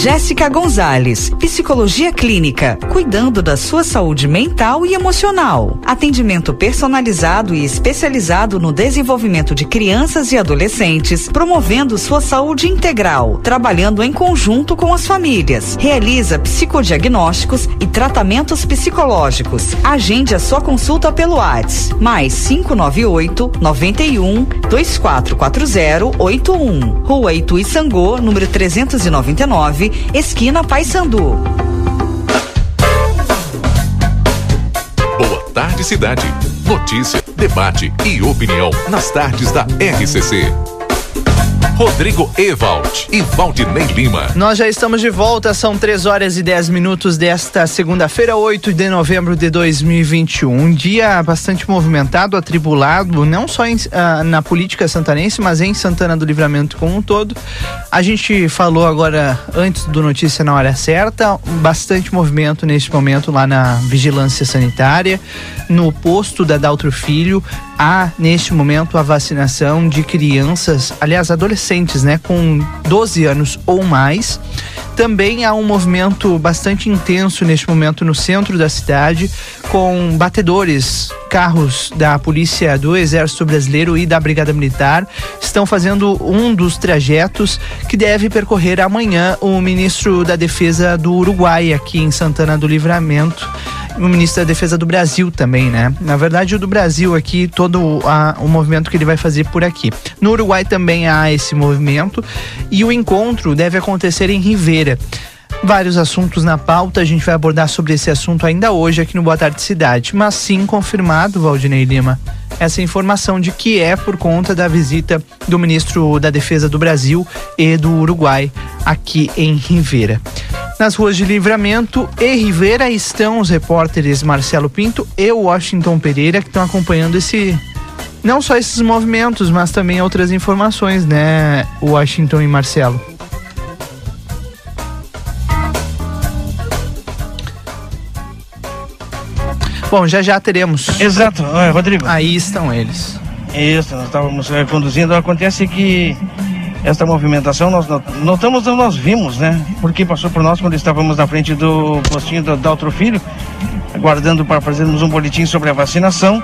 S23: Jéssica Gonzalez, Psicologia Clínica, cuidando da sua saúde mental e emocional. Atendimento personalizado e especializado no desenvolvimento de crianças e adolescentes, promovendo sua saúde integral, trabalhando em conjunto com as famílias. Realiza psicodiagnósticos e tratamentos psicológicos. Agende a sua consulta pelo WhatsApp, mais 598 91 2440 81. Rua Itu Sangô, número 399, esquina Paysandu.
S5: Boa tarde, cidade. Notícia, debate e opinião nas tardes da RCC. Rodrigo Ewald e Valdinei Lima.
S1: Nós já estamos de volta, são 3 horas e 10 minutos desta segunda-feira, 8 de novembro de 2021. Um dia bastante movimentado, atribulado, não só em, ah, na política santanense, mas em Santana do Livramento como um todo. A gente falou agora, antes do Notícia na Hora Certa, bastante movimento neste momento lá na Vigilância Sanitária, no posto da Daltro Filho. Há, neste momento, a vacinação de crianças, aliás, adolescentes, né, com 12 anos ou mais. Também há um movimento bastante intenso neste momento no centro da cidade, com batedores, carros da Polícia do Exército Brasileiro e da Brigada Militar estão fazendo um dos trajetos que deve percorrer amanhã o ministro da Defesa do Uruguai aqui em Santana do Livramento o ministro da Defesa do Brasil também, né? Na verdade, o do Brasil aqui, todo a, o movimento que ele vai fazer por aqui. No Uruguai também há esse movimento e o encontro deve acontecer em Rivera. Vários assuntos na pauta, a gente vai abordar sobre esse assunto ainda hoje aqui no Boa Tarde Cidade, mas sim confirmado, Valdinei Lima, essa informação de que é por conta da visita do ministro da Defesa do Brasil e do Uruguai aqui em Rivera. Nas ruas de Livramento e Rivera estão os repórteres Marcelo Pinto e Washington Pereira que estão acompanhando esse não só esses movimentos, mas também outras informações, né, Washington e Marcelo. Bom, já já teremos.
S3: Exato, é, Rodrigo.
S1: Aí estão eles.
S3: Isso, nós estávamos é, conduzindo. Acontece que esta movimentação nós notamos, nós vimos, né? Porque passou por nós quando estávamos na frente do postinho do Daltro Filho, aguardando para fazermos um boletim sobre a vacinação.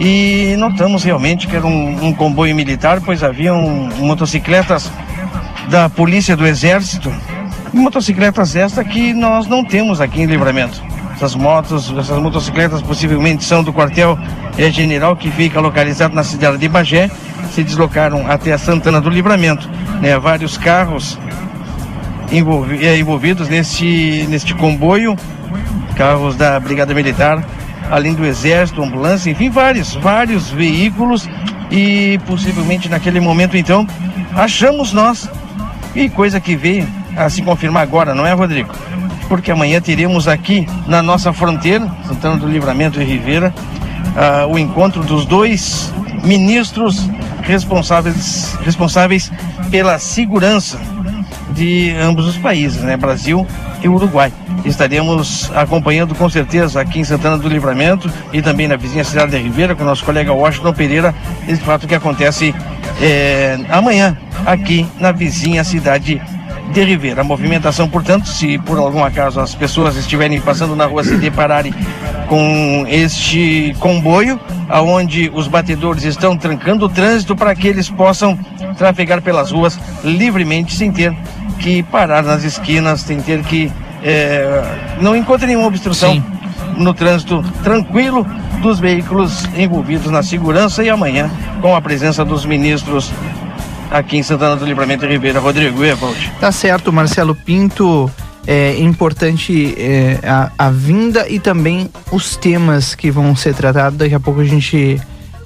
S3: E notamos realmente que era um, um comboio militar, pois haviam motocicletas da Polícia do Exército, motocicletas esta que nós não temos aqui em Livramento. Essas motos, essas motocicletas possivelmente são do quartel é, general que fica localizado na cidade de Bagé, se deslocaram até a Santana do Livramento. Né? Vários carros é, envolvidos neste, neste comboio, carros da Brigada Militar, além do Exército, ambulância, enfim, vários, vários veículos e possivelmente naquele momento então achamos nós e coisa que veio a se confirmar agora, não é, Rodrigo? Porque amanhã teremos aqui na nossa fronteira, Santana do Livramento e Ribeira, uh, o encontro dos dois ministros responsáveis, responsáveis pela segurança de ambos os países, né? Brasil e Uruguai. Estaremos acompanhando com certeza aqui em Santana do Livramento e também na vizinha cidade de Ribeira com o nosso colega Washington Pereira, esse fato que acontece é, amanhã aqui na vizinha cidade de. A movimentação, portanto, se por algum acaso as pessoas estiverem passando na rua se depararem com este comboio, aonde os batedores estão trancando o trânsito para que eles possam trafegar pelas ruas livremente, sem ter que parar nas esquinas, sem ter que é, não encontre nenhuma obstrução Sim. no trânsito tranquilo dos veículos envolvidos na segurança e amanhã com a presença dos ministros aqui em Santana do Livramento Ribeira. Rodrigo Evald.
S1: Tá certo, Marcelo Pinto. É importante é, a, a vinda e também os temas que vão ser tratados. Daqui a pouco a gente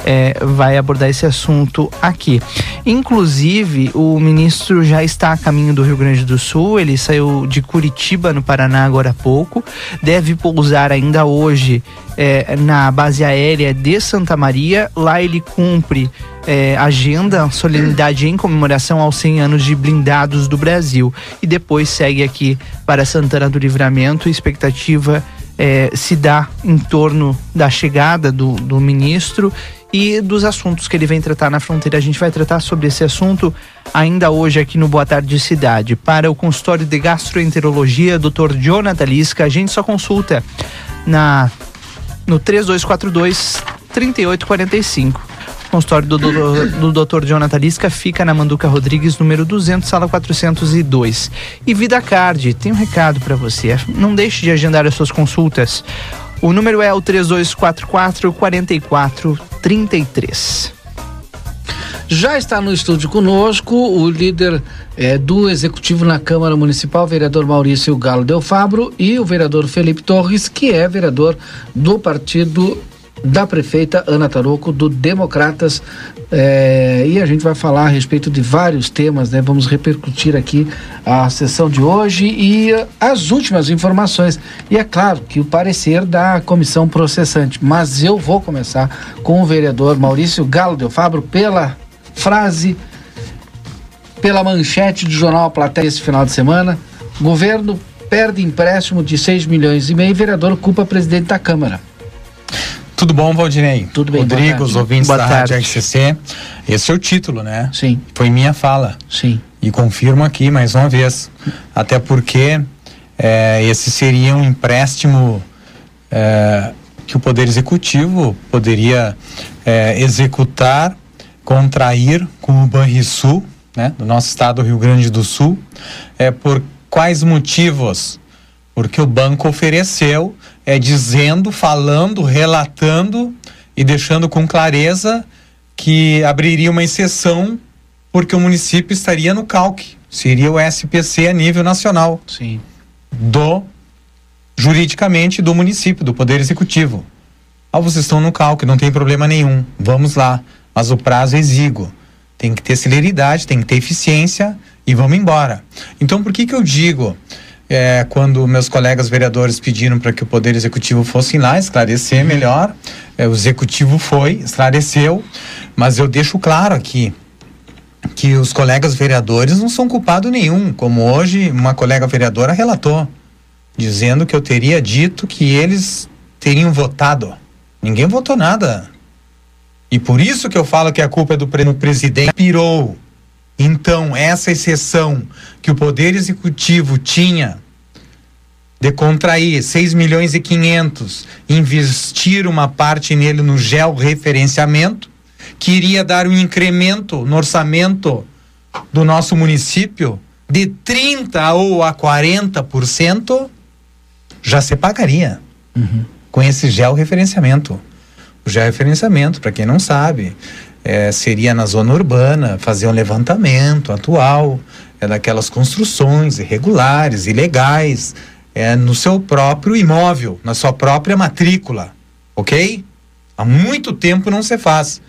S1: é, vai abordar esse assunto aqui. Inclusive, o ministro já está a caminho do Rio Grande do Sul, ele saiu de Curitiba, no Paraná, agora há pouco, deve pousar ainda hoje é, na base aérea de Santa Maria. Lá ele cumpre é, agenda, solenidade em comemoração aos 100 anos de blindados do Brasil. E depois segue aqui para Santana do Livramento, expectativa é, se dá em torno da chegada do, do ministro e dos assuntos que ele vem tratar na fronteira. A gente vai tratar sobre esse assunto ainda hoje aqui no Boa Tarde Cidade. Para o consultório de gastroenterologia, Dr. Jonathan Lisca, a gente só consulta na no 3242 3845. Consultório do, do, do Dr. Jonathan Lisca fica na Manduca Rodrigues, número 200, sala 402. E Vida Card, tem um recado para você. Não deixe de agendar as suas consultas. O número é o 3244 4433.
S2: Já está no estúdio conosco o líder é, do Executivo na Câmara Municipal, vereador Maurício Galo Del Fabro, e o vereador Felipe Torres, que é vereador do partido da prefeita Ana Taroco, do Democratas. É, e a gente vai falar a respeito de vários temas, né? Vamos repercutir aqui a sessão de hoje e as últimas informações. E é claro que o parecer da comissão processante. Mas eu vou começar com o vereador Maurício Galo Del Fabro pela frase, pela manchete do jornal A esse final de semana. Governo perde empréstimo de 6 milhões e meio, vereador culpa presidente da Câmara.
S24: Tudo bom, Valdinei?
S2: Tudo bem,
S24: Rodrigo, os ouvintes
S2: boa
S24: da
S2: tarde.
S24: Rádio RCC. Esse é o título, né?
S2: Sim.
S24: Foi minha fala.
S2: Sim.
S24: E confirmo aqui mais uma vez. Até porque é, esse seria um empréstimo é, que o Poder Executivo poderia é, executar, contrair com o Banrisul, né? Do nosso estado do Rio Grande do Sul. É, por quais motivos? Porque o banco ofereceu é dizendo, falando, relatando e deixando com clareza que abriria uma exceção porque o município estaria no calque, seria o SPC a nível nacional.
S2: Sim.
S24: do juridicamente do município, do Poder Executivo. Ah, vocês estão no cálculo, não tem problema nenhum. Vamos lá. Mas o prazo é exíguo. Tem que ter celeridade, tem que ter eficiência e vamos embora. Então, por que que eu digo, é, quando meus colegas vereadores pediram para que o Poder Executivo fosse lá esclarecer melhor, é, o Executivo foi, esclareceu, mas eu deixo claro aqui que os colegas vereadores não são culpados nenhum, como hoje uma colega vereadora relatou, dizendo que eu teria dito que eles teriam votado. Ninguém votou nada. E por isso que eu falo que a culpa é do pre- presidente. Pirou. Então, essa exceção que o Poder Executivo tinha de contrair 6 milhões e 500, investir uma parte nele no georreferenciamento, que iria dar um incremento no orçamento do nosso município de 30 ou a 40%, já se pagaria com esse georreferenciamento. O georreferenciamento, para quem não sabe, é, seria na zona urbana fazer um levantamento atual é, daquelas construções irregulares, ilegais, é, no seu próprio imóvel, na sua própria matrícula, ok? Há muito tempo não se faz.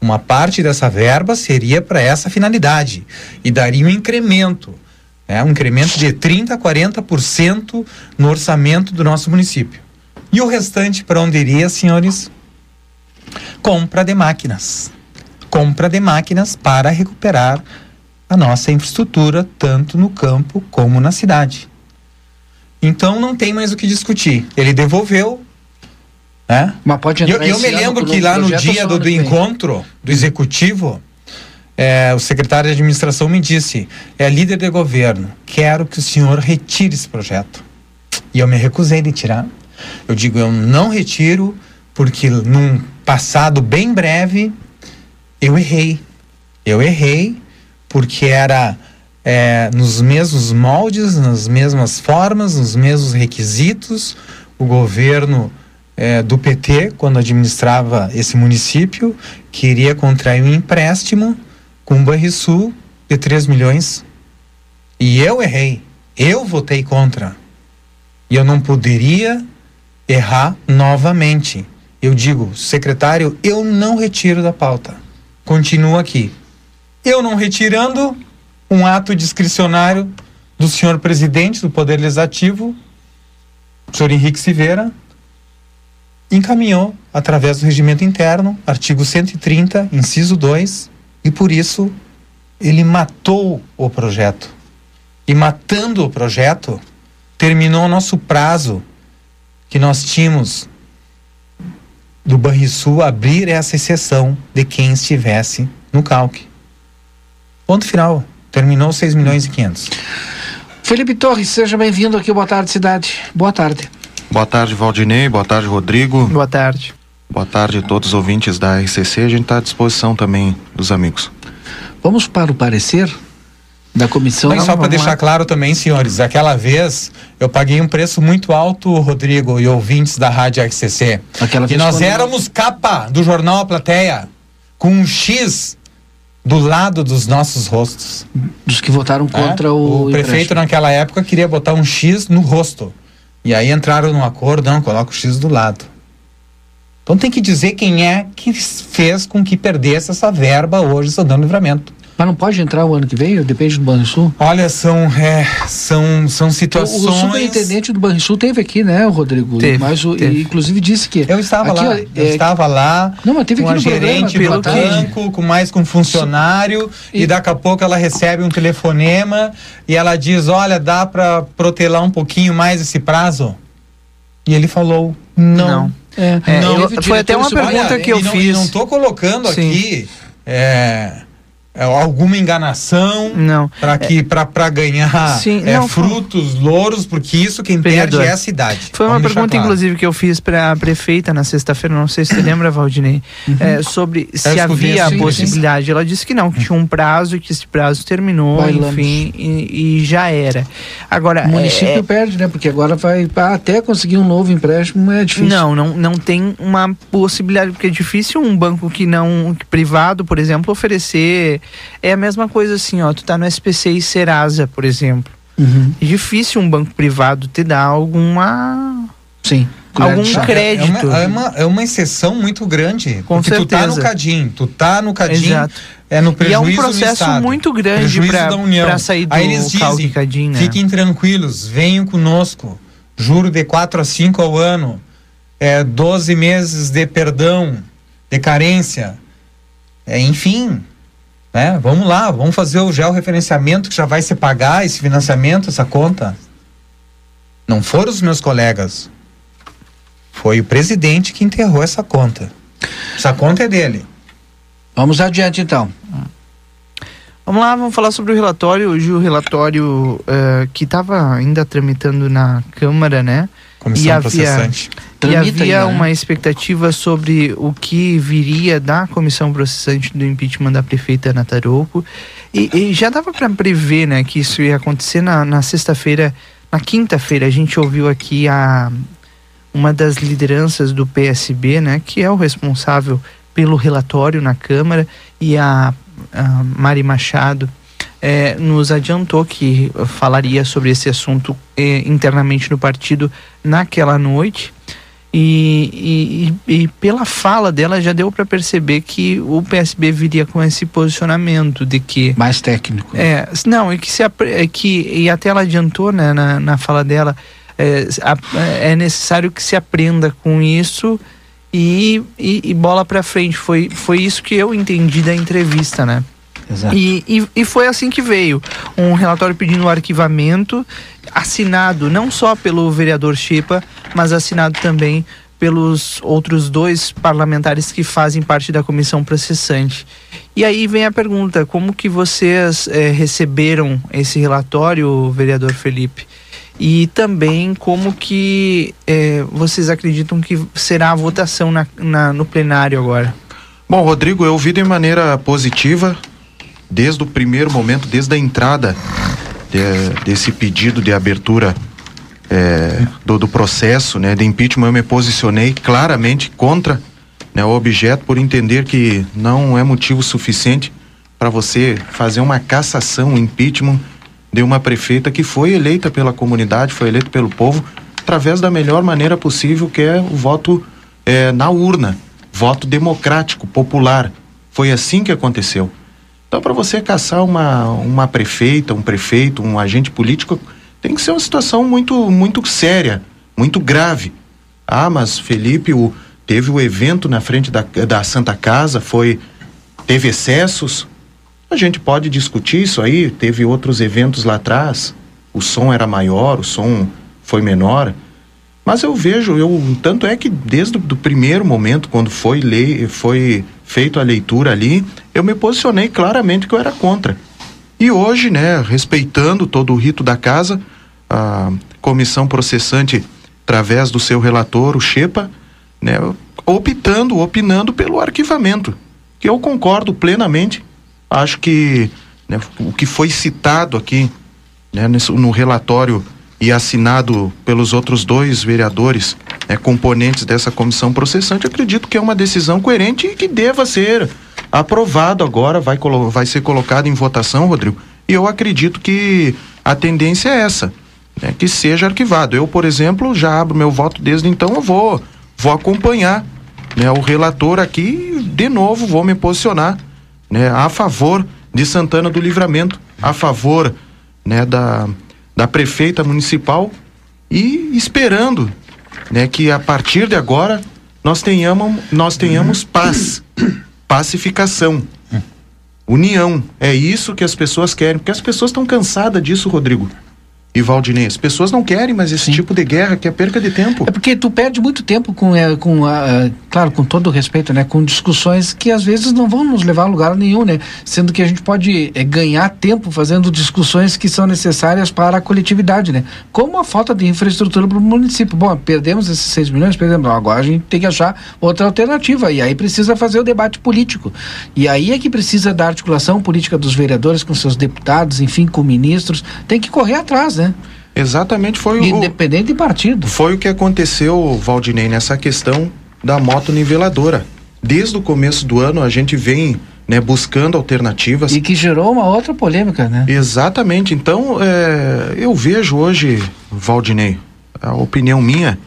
S24: Uma parte dessa verba seria para essa finalidade e daria um incremento, né, um incremento de 30 a 40% no orçamento do nosso município. E o restante para onde iria, senhores? Compra de máquinas. Compra de máquinas para recuperar a nossa infraestrutura, tanto no campo como na cidade. Então não tem mais o que discutir. Ele devolveu. Né?
S2: Mas pode
S24: eu,
S2: entrar
S24: eu
S2: esse
S24: me lembro que lá no dia do, do
S2: vem?
S24: encontro do executivo, é, o secretário de administração me disse: é líder de governo, quero que o senhor retire esse projeto. E eu me recusei de tirar. Eu digo: eu não retiro, porque num passado bem breve eu errei. Eu errei porque era é, nos mesmos moldes, nas mesmas formas, nos mesmos requisitos. O governo é, do PT, quando administrava esse município, queria contrair um empréstimo com o Banrisul de 3 milhões. E eu errei. Eu votei contra. E eu não poderia errar novamente. Eu digo, secretário, eu não retiro da pauta. Continua aqui. Eu não retirando um ato discricionário do senhor presidente do Poder Legislativo, o senhor Henrique Silveira, encaminhou através do regimento interno, artigo 130, inciso 2, e por isso ele matou o projeto. E matando o projeto, terminou o nosso prazo que nós tínhamos do Banrisul abrir essa exceção de quem estivesse no calque. Ponto final. Terminou 6 milhões e 500.
S2: Felipe Torres, seja bem-vindo aqui. Boa tarde, cidade. Boa tarde.
S25: Boa tarde, Valdinei. Boa tarde, Rodrigo.
S1: Boa tarde.
S25: Boa tarde a todos os ouvintes da RCC. A gente está à disposição também dos amigos.
S2: Vamos para o parecer da comissão.
S24: Mas só para deixar claro também, senhores, aquela vez eu paguei um preço muito alto, Rodrigo e ouvintes da Rádio RCC.
S2: Aquela
S24: que
S2: vez
S24: nós
S2: quando-
S24: éramos capa do jornal A Plateia, com um X do lado dos nossos rostos.
S2: Dos que votaram contra
S24: É?
S2: o.
S24: O prefeito naquela época queria botar um X no rosto. E aí entraram num acordo, não, coloca o X do lado. Então tem que dizer quem é que fez com que perdesse essa verba hoje, São Dando Livramento.
S2: Mas não pode entrar o ano que vem? Depende do Banrisul?
S24: Olha, são, é, são, são
S2: O,
S24: situações.
S2: o superintendente do Banrisul teve aqui, né, o Rodrigo?
S24: Teve,
S2: mas o,
S24: teve.
S2: e, inclusive disse que.
S24: Eu estava
S2: aqui,
S24: lá,
S2: ó,
S24: eu
S2: é,
S24: estava lá
S2: Não, mas teve
S24: com
S2: aqui no programa,
S24: gerente
S2: pelo
S24: do
S2: que-
S24: banco, com mais com um funcionário, e... daqui a pouco ela recebe um telefonema e ela diz, olha, dá para protelar um pouquinho mais esse prazo? E ele falou, não.
S1: Não.
S2: É,
S1: É,
S24: Não.
S1: eu- foi até uma pergunta que eu
S24: e não,
S1: fiz.
S24: E não tô colocando
S1: Sim.
S24: aqui é, é, alguma enganação
S1: Não.
S24: para que para para ganhar
S1: Sim,
S24: é,
S1: não, foi-
S24: frutos, louros, porque isso quem
S1: Vereador.
S24: perde é a cidade.
S1: Foi uma
S24: Vamos
S1: pergunta,
S24: claro.
S1: inclusive, que eu fiz para a prefeita na sexta-feira, não sei se você lembra, Valdinei, é, sobre se
S24: Uhum. escutei
S1: havia a
S24: assim,
S1: possibilidade. Ela disse que não, que tinha um prazo, que esse prazo terminou,
S2: Bailamos.
S1: enfim, e, e já era. Agora,
S2: O município
S1: é,
S2: perde, né? Porque agora vai. até conseguir um novo empréstimo é difícil.
S1: Não, não, não tem uma possibilidade, porque é difícil um banco que não, que privado, por exemplo, oferecer. É a mesma coisa assim, ó, tu tá no SPC e Serasa, por exemplo.
S2: Uhum.
S1: É difícil um banco privado te dar alguma.
S2: Sim.
S1: Algum crédito.
S24: É uma, é, uma, é uma exceção muito grande.
S1: Com
S24: porque tu tá no
S1: certeza.
S24: Cadim, tu tá no Cadim,
S1: Exato.
S24: é no
S1: E
S24: prejuízo
S1: é um processo muito grande pra sair do
S24: Aí eles dizem,
S1: Cadim, né?
S24: fiquem tranquilos, venham conosco, juro de 4 a 5 ao ano, é, 12 meses de perdão, de carência, é, enfim, né? Vamos lá, vamos fazer o georreferenciamento que já vai se pagar esse financiamento, essa conta. Não foram os meus colegas. Foi o presidente que enterrou essa conta. Essa conta é dele.
S2: Vamos adiante então.
S1: Vamos lá, vamos falar sobre o relatório. Hoje o relatório eh, que estava ainda tramitando na Câmara, né?
S24: Comissão
S1: e havia,
S24: processante.
S1: e
S2: Tramita
S1: havia
S2: ainda, né?
S1: uma expectativa sobre o que viria da comissão processante do impeachment da prefeita Ana Tarouco. E, e já dava para prever, né, que isso ia acontecer na, na sexta-feira, na quinta-feira. A gente ouviu aqui a uma das lideranças do PSB, né, que é o responsável pelo relatório na Câmara, e a, a Mari Machado eh, nos adiantou que falaria sobre esse assunto eh, internamente no partido naquela noite. E, e- e- pela fala dela já deu para perceber que o PSB viria com esse posicionamento de que
S2: mais técnico.
S1: é, não, e que se é que e até ela adiantou, né, na, na fala dela, é, é necessário que se aprenda com isso e, e, e bola para frente. Foi, foi isso que eu entendi da entrevista, né?
S2: Exato.
S1: E, e, e foi assim que veio. Um relatório pedindo o arquivamento, assinado não só pelo vereador Chipa, mas assinado também pelos outros dois parlamentares que fazem parte da comissão processante. E aí vem a pergunta: como que vocês eh, receberam esse relatório, vereador Felipe? E também como que eh, vocês acreditam que será a votação na, na- no plenário agora?
S25: Bom, Rodrigo, eu vi de maneira positiva, desde o primeiro momento, desde a entrada de- desse pedido de abertura eh, do, do processo né, de impeachment, eu me posicionei claramente contra né, o objeto por entender que não é motivo suficiente para você fazer uma cassação, um impeachment de uma prefeita que foi eleita pela comunidade, foi eleita pelo povo, através da melhor maneira possível, que é o voto eh, na urna, voto democrático, popular. Foi assim que aconteceu. Então, para você caçar uma, uma prefeita, um prefeito, um agente político, tem que ser uma situação muito, muito séria, muito grave. Ah, mas Felipe, o, teve o evento na frente da, da Santa Casa, foi teve excessos. A gente pode discutir isso aí. Teve outros eventos lá atrás. O som era maior, o som foi menor. Mas eu vejo, eu tanto é que desde o primeiro momento, quando foi lei, foi feito a leitura ali, eu me posicionei claramente que eu era contra. E hoje, né, respeitando todo o rito da casa, a comissão processante, através do seu relator, o Chepa, né, optando, opinando pelo arquivamento, que eu concordo plenamente. Acho que né, o que foi citado aqui né, no relatório e assinado pelos outros dois vereadores, né, componentes dessa comissão processante, acredito que é uma decisão coerente e que deva ser aprovado agora, vai, vai ser colocado em votação, Rodrigo. E eu acredito que a tendência é essa, né, que seja arquivado. Eu, por exemplo, já abro meu voto desde então, eu vou, vou acompanhar né, o relator aqui de novo, vou me posicionar né, a favor de Santana do Livramento, a favor né, da, da prefeita municipal e esperando né, que a partir de agora nós tenhamos, nós tenhamos paz, pacificação, união. É isso que as pessoas querem, porque as pessoas estão cansadas disso, Rodrigo. E Valdinei, as pessoas não querem mais esse tipo de guerra que é perca de tempo.
S2: É porque tu perde muito tempo com, é, com a- a- claro, com todo o respeito, né? Com discussões que às vezes não vão nos levar a lugar nenhum, né? Sendo que a gente pode é, ganhar tempo fazendo discussões que são necessárias para a coletividade, né? Como a falta de infraestrutura para o município. Bom, perdemos esses 6 milhões, perdemos. Agora a gente tem que achar outra alternativa. E aí precisa fazer o debate político. E aí é que precisa da articulação política dos vereadores com seus deputados, enfim, com ministros. Tem que correr atrás, né?
S25: Exatamente foi o.
S2: Independente de partido.
S25: Foi o que aconteceu, Valdinei, nessa questão da moto niveladora. Desde o começo do ano a gente vem né, buscando alternativas.
S2: E que gerou uma outra polêmica, né?
S25: Exatamente. Então, é, eu vejo hoje, Valdinei, a opinião minha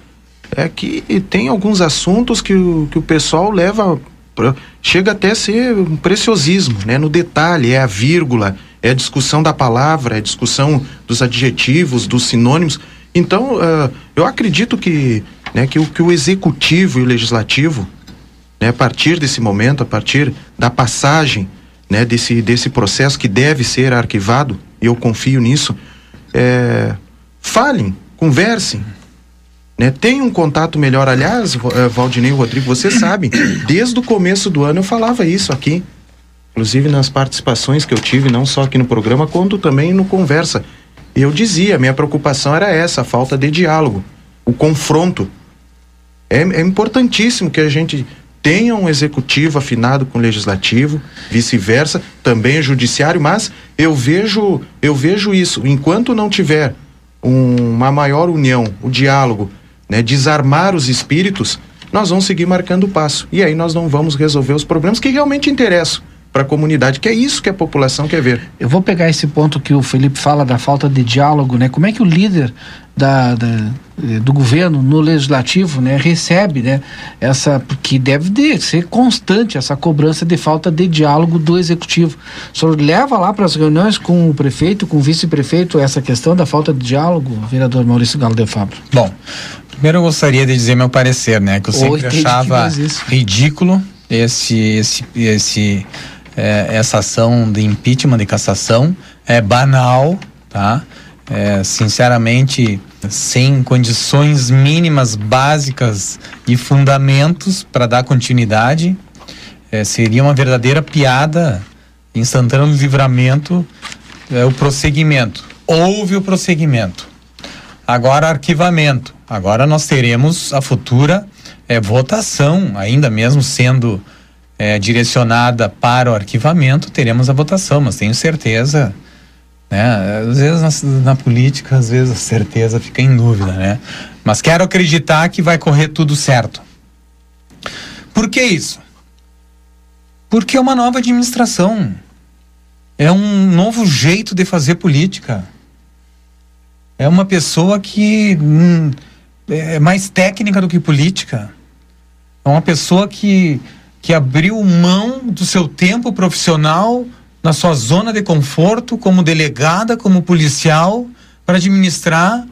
S25: é que tem alguns assuntos que o, que o pessoal leva. pra- chega até a ser um preciosismo, né? No detalhe, é a vírgula, é a discussão da palavra, é a discussão dos adjetivos, dos sinônimos. Então, ah, eu acredito que, né, que, o, que o executivo e o legislativo né, a partir desse momento, a partir da passagem né, desse, desse processo que deve ser arquivado, e eu confio nisso, é, falem, conversem, né, tenham um contato melhor. Aliás, eh, Valdinei e Rodrigo, vocês sabem, desde o começo do ano eu falava isso aqui, inclusive nas participações que eu tive, não só aqui no programa, quanto também no Conversa. Eu dizia, minha preocupação era essa, a falta de diálogo, o confronto. É, é importantíssimo que a gente tenha um executivo afinado com o legislativo, vice-versa, também o judiciário, mas eu vejo, eu vejo isso, enquanto não tiver um- uma maior união, o diálogo, né, desarmar os espíritos, nós vamos seguir marcando o passo. E aí nós não vamos resolver os problemas que realmente interessam para a comunidade, que é isso que a população quer ver.
S2: Eu vou pegar esse ponto que o Felipe fala da falta de diálogo, né? Como é que o líder da, da- eh, do governo no legislativo, né, recebe, né, essa que deve de ser constante essa cobrança de falta de diálogo do executivo. O senhor leva lá para as reuniões com o prefeito, com o vice-prefeito essa questão da falta de diálogo, vereador Maurício Galo de Fabro?
S24: Bom, primeiro eu gostaria de dizer meu parecer, né? Que eu sempre
S2: que
S24: achava ridículo esse, esse, esse, é, essa ação de impeachment, de cassação. É banal, tá? É, sinceramente, sem condições mínimas, básicas e fundamentos para dar continuidade. É, seria uma verdadeira piada instantânea do livramento, é, o prosseguimento. Houve o prosseguimento. Agora, arquivamento. Agora nós teremos a futura eh, votação, ainda mesmo sendo eh, direcionada para o arquivamento, teremos a votação, mas tenho certeza. Né? Às vezes na, na política, às vezes a certeza fica em dúvida, né? Mas quero acreditar que vai correr tudo certo. Por que isso? Porque é uma nova administração. É um novo jeito de fazer política. É uma pessoa que hum, é mais técnica do que política. É uma pessoa que, que abriu mão do seu tempo profissional na sua zona de conforto, como delegada, como policial, para administrar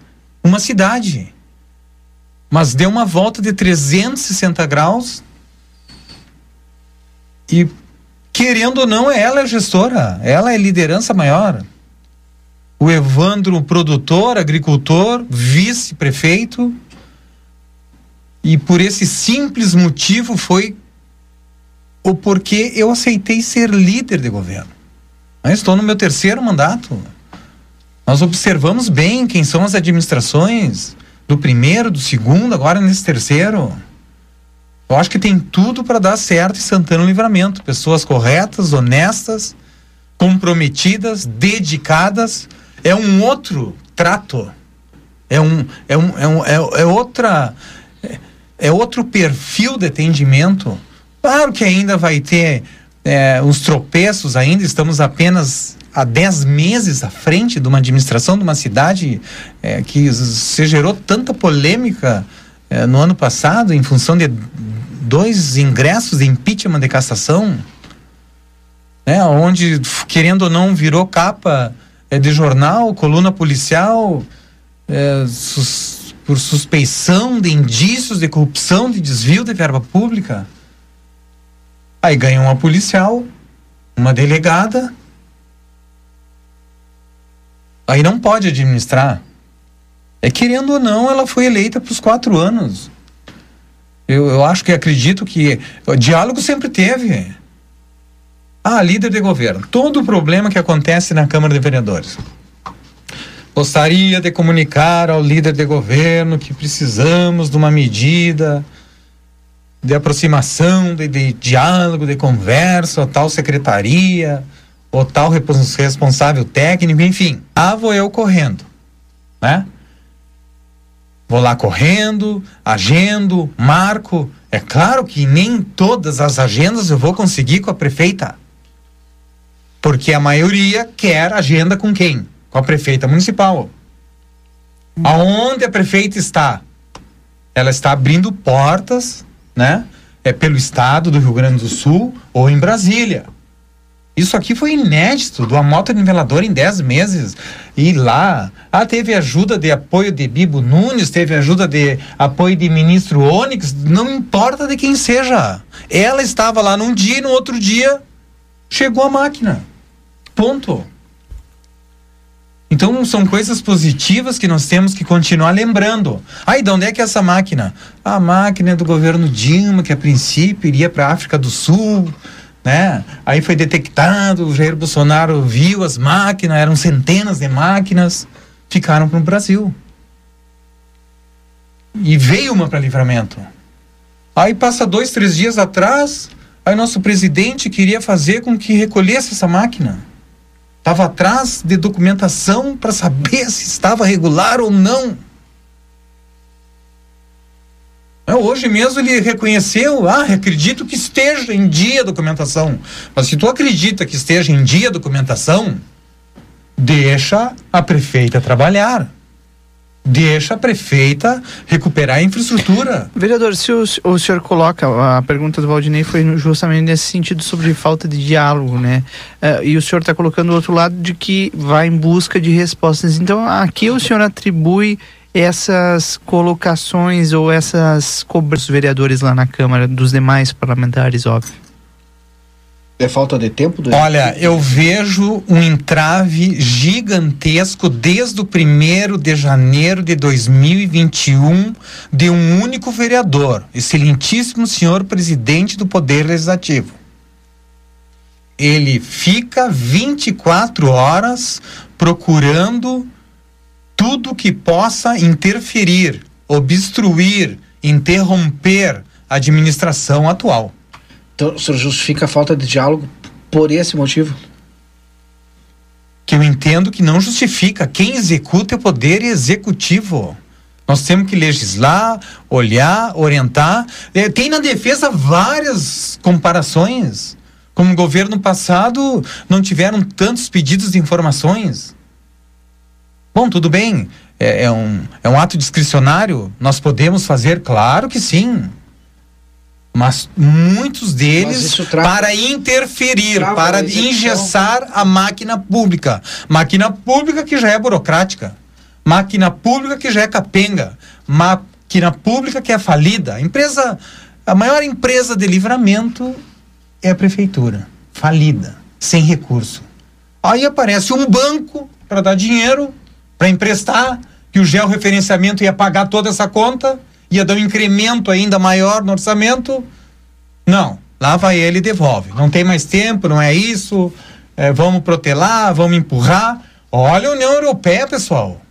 S24: uma cidade. Mas deu uma volta de 360 graus e, querendo ou não, ela é gestora, ela é liderança maior o Evandro, produtor, agricultor, vice-prefeito. E por esse simples motivo foi o porquê eu aceitei ser líder de governo. Eu estou no meu terceiro mandato. Nós observamos bem quem são as administrações do primeiro, do segundo, agora nesse terceiro. Eu acho que tem tudo para dar certo em Santana Livramento. Pessoas corretas, honestas, comprometidas, dedicadas. É um outro trato. É um é um é, um, é, é outra é, é outro perfil de atendimento. Claro que ainda vai ter é, uns tropeços ainda, estamos apenas há 10 meses à frente de uma administração de uma cidade é, que se gerou tanta polêmica é, no ano passado em função de dois ingressos de impeachment de cassação, né, onde, querendo ou não, virou capa é, de jornal, coluna policial, é, sus- por suspeição de indícios de corrupção, de desvio de verba pública. Aí ganha uma policial, uma delegada. Aí não pode administrar. É querendo ou não, ela foi eleita para os quatro anos. Eu, eu acho que acredito que o diálogo sempre teve. Ah, líder de governo. Todo o problema que acontece na Câmara de Vereadores. Gostaria de comunicar ao líder de governo que precisamos de uma medida de aproximação, de, de diálogo, de conversa, ou tal secretaria, ou tal responsável técnico, enfim. Ah, vou eu correndo, né? Vou lá correndo, agendo, marco. É claro que nem todas as agendas eu vou conseguir com a prefeita. Porque a maioria quer agenda com quem? Com a prefeita municipal. Aonde a prefeita está? Ela está abrindo portas, né? É pelo estado do Rio Grande do Sul ou em Brasília. Isso aqui foi inédito, do moto nivelador em 10 meses. E lá, ah, teve ajuda de apoio de Bibo Nunes, teve ajuda de apoio de ministro Onyx, não importa de quem seja. Ela estava lá num dia e no outro dia chegou a máquina. Ponto. Então são coisas positivas que nós temos que continuar lembrando. Aí, de onde é que é essa máquina? A máquina é do governo Dilma, que a princípio iria para a África do Sul, né? Aí foi detectado, o Jair Bolsonaro viu as máquinas, eram centenas de máquinas, ficaram para o Brasil. E veio uma para livramento. Aí passa dois, três dias atrás, aí nosso presidente queria fazer com que recolhesse essa máquina estava atrás de documentação para saber se estava regular ou não. É, hoje mesmo ele reconheceu, ah, acredito que esteja em dia a documentação. Mas se tu acredita que esteja em dia a documentação, deixa a prefeita trabalhar deixa a prefeita recuperar a infraestrutura.
S1: Vereador, se o, o senhor coloca, a pergunta do Valdinei foi justamente nesse sentido sobre falta de diálogo, né? Uh, e o senhor está colocando o outro lado de que vai em busca de respostas. Então, aqui o senhor atribui essas colocações ou essas cobras dos vereadores lá na Câmara, dos demais parlamentares, óbvio.
S2: É falta de tempo? Do...
S24: Olha, eu vejo um entrave gigantesco desde o primeiro de janeiro de 2021 de um único vereador, excelentíssimo senhor presidente do Poder Legislativo. Ele fica 24 horas procurando tudo que possa interferir, obstruir, interromper a administração atual.
S2: Então, o senhor justifica a falta de diálogo por esse motivo?
S24: Que eu entendo que não justifica. Quem executa é o poder executivo. Nós temos que legislar, olhar, orientar. É, tem na defesa várias comparações. Como o governo passado não tiveram tantos pedidos de informações. Bom, tudo bem. É, é, um, é um ato discricionário. Nós podemos fazer, claro que sim mas muitos deles mas para interferir, para engessar a máquina pública. Máquina pública que já é burocrática. Máquina pública que já é capenga. Máquina pública que é falida. A empresa, a maior empresa de livramento é a prefeitura, falida, sem recurso. Aí aparece um banco para dar dinheiro, para emprestar, que o georreferenciamento ia pagar toda essa conta ia dar um incremento ainda maior no orçamento. Não, lá vai ele e devolve. Não tem mais tempo, não é isso. É, vamos protelar, vamos empurrar. Olha a União Europeia, pessoal.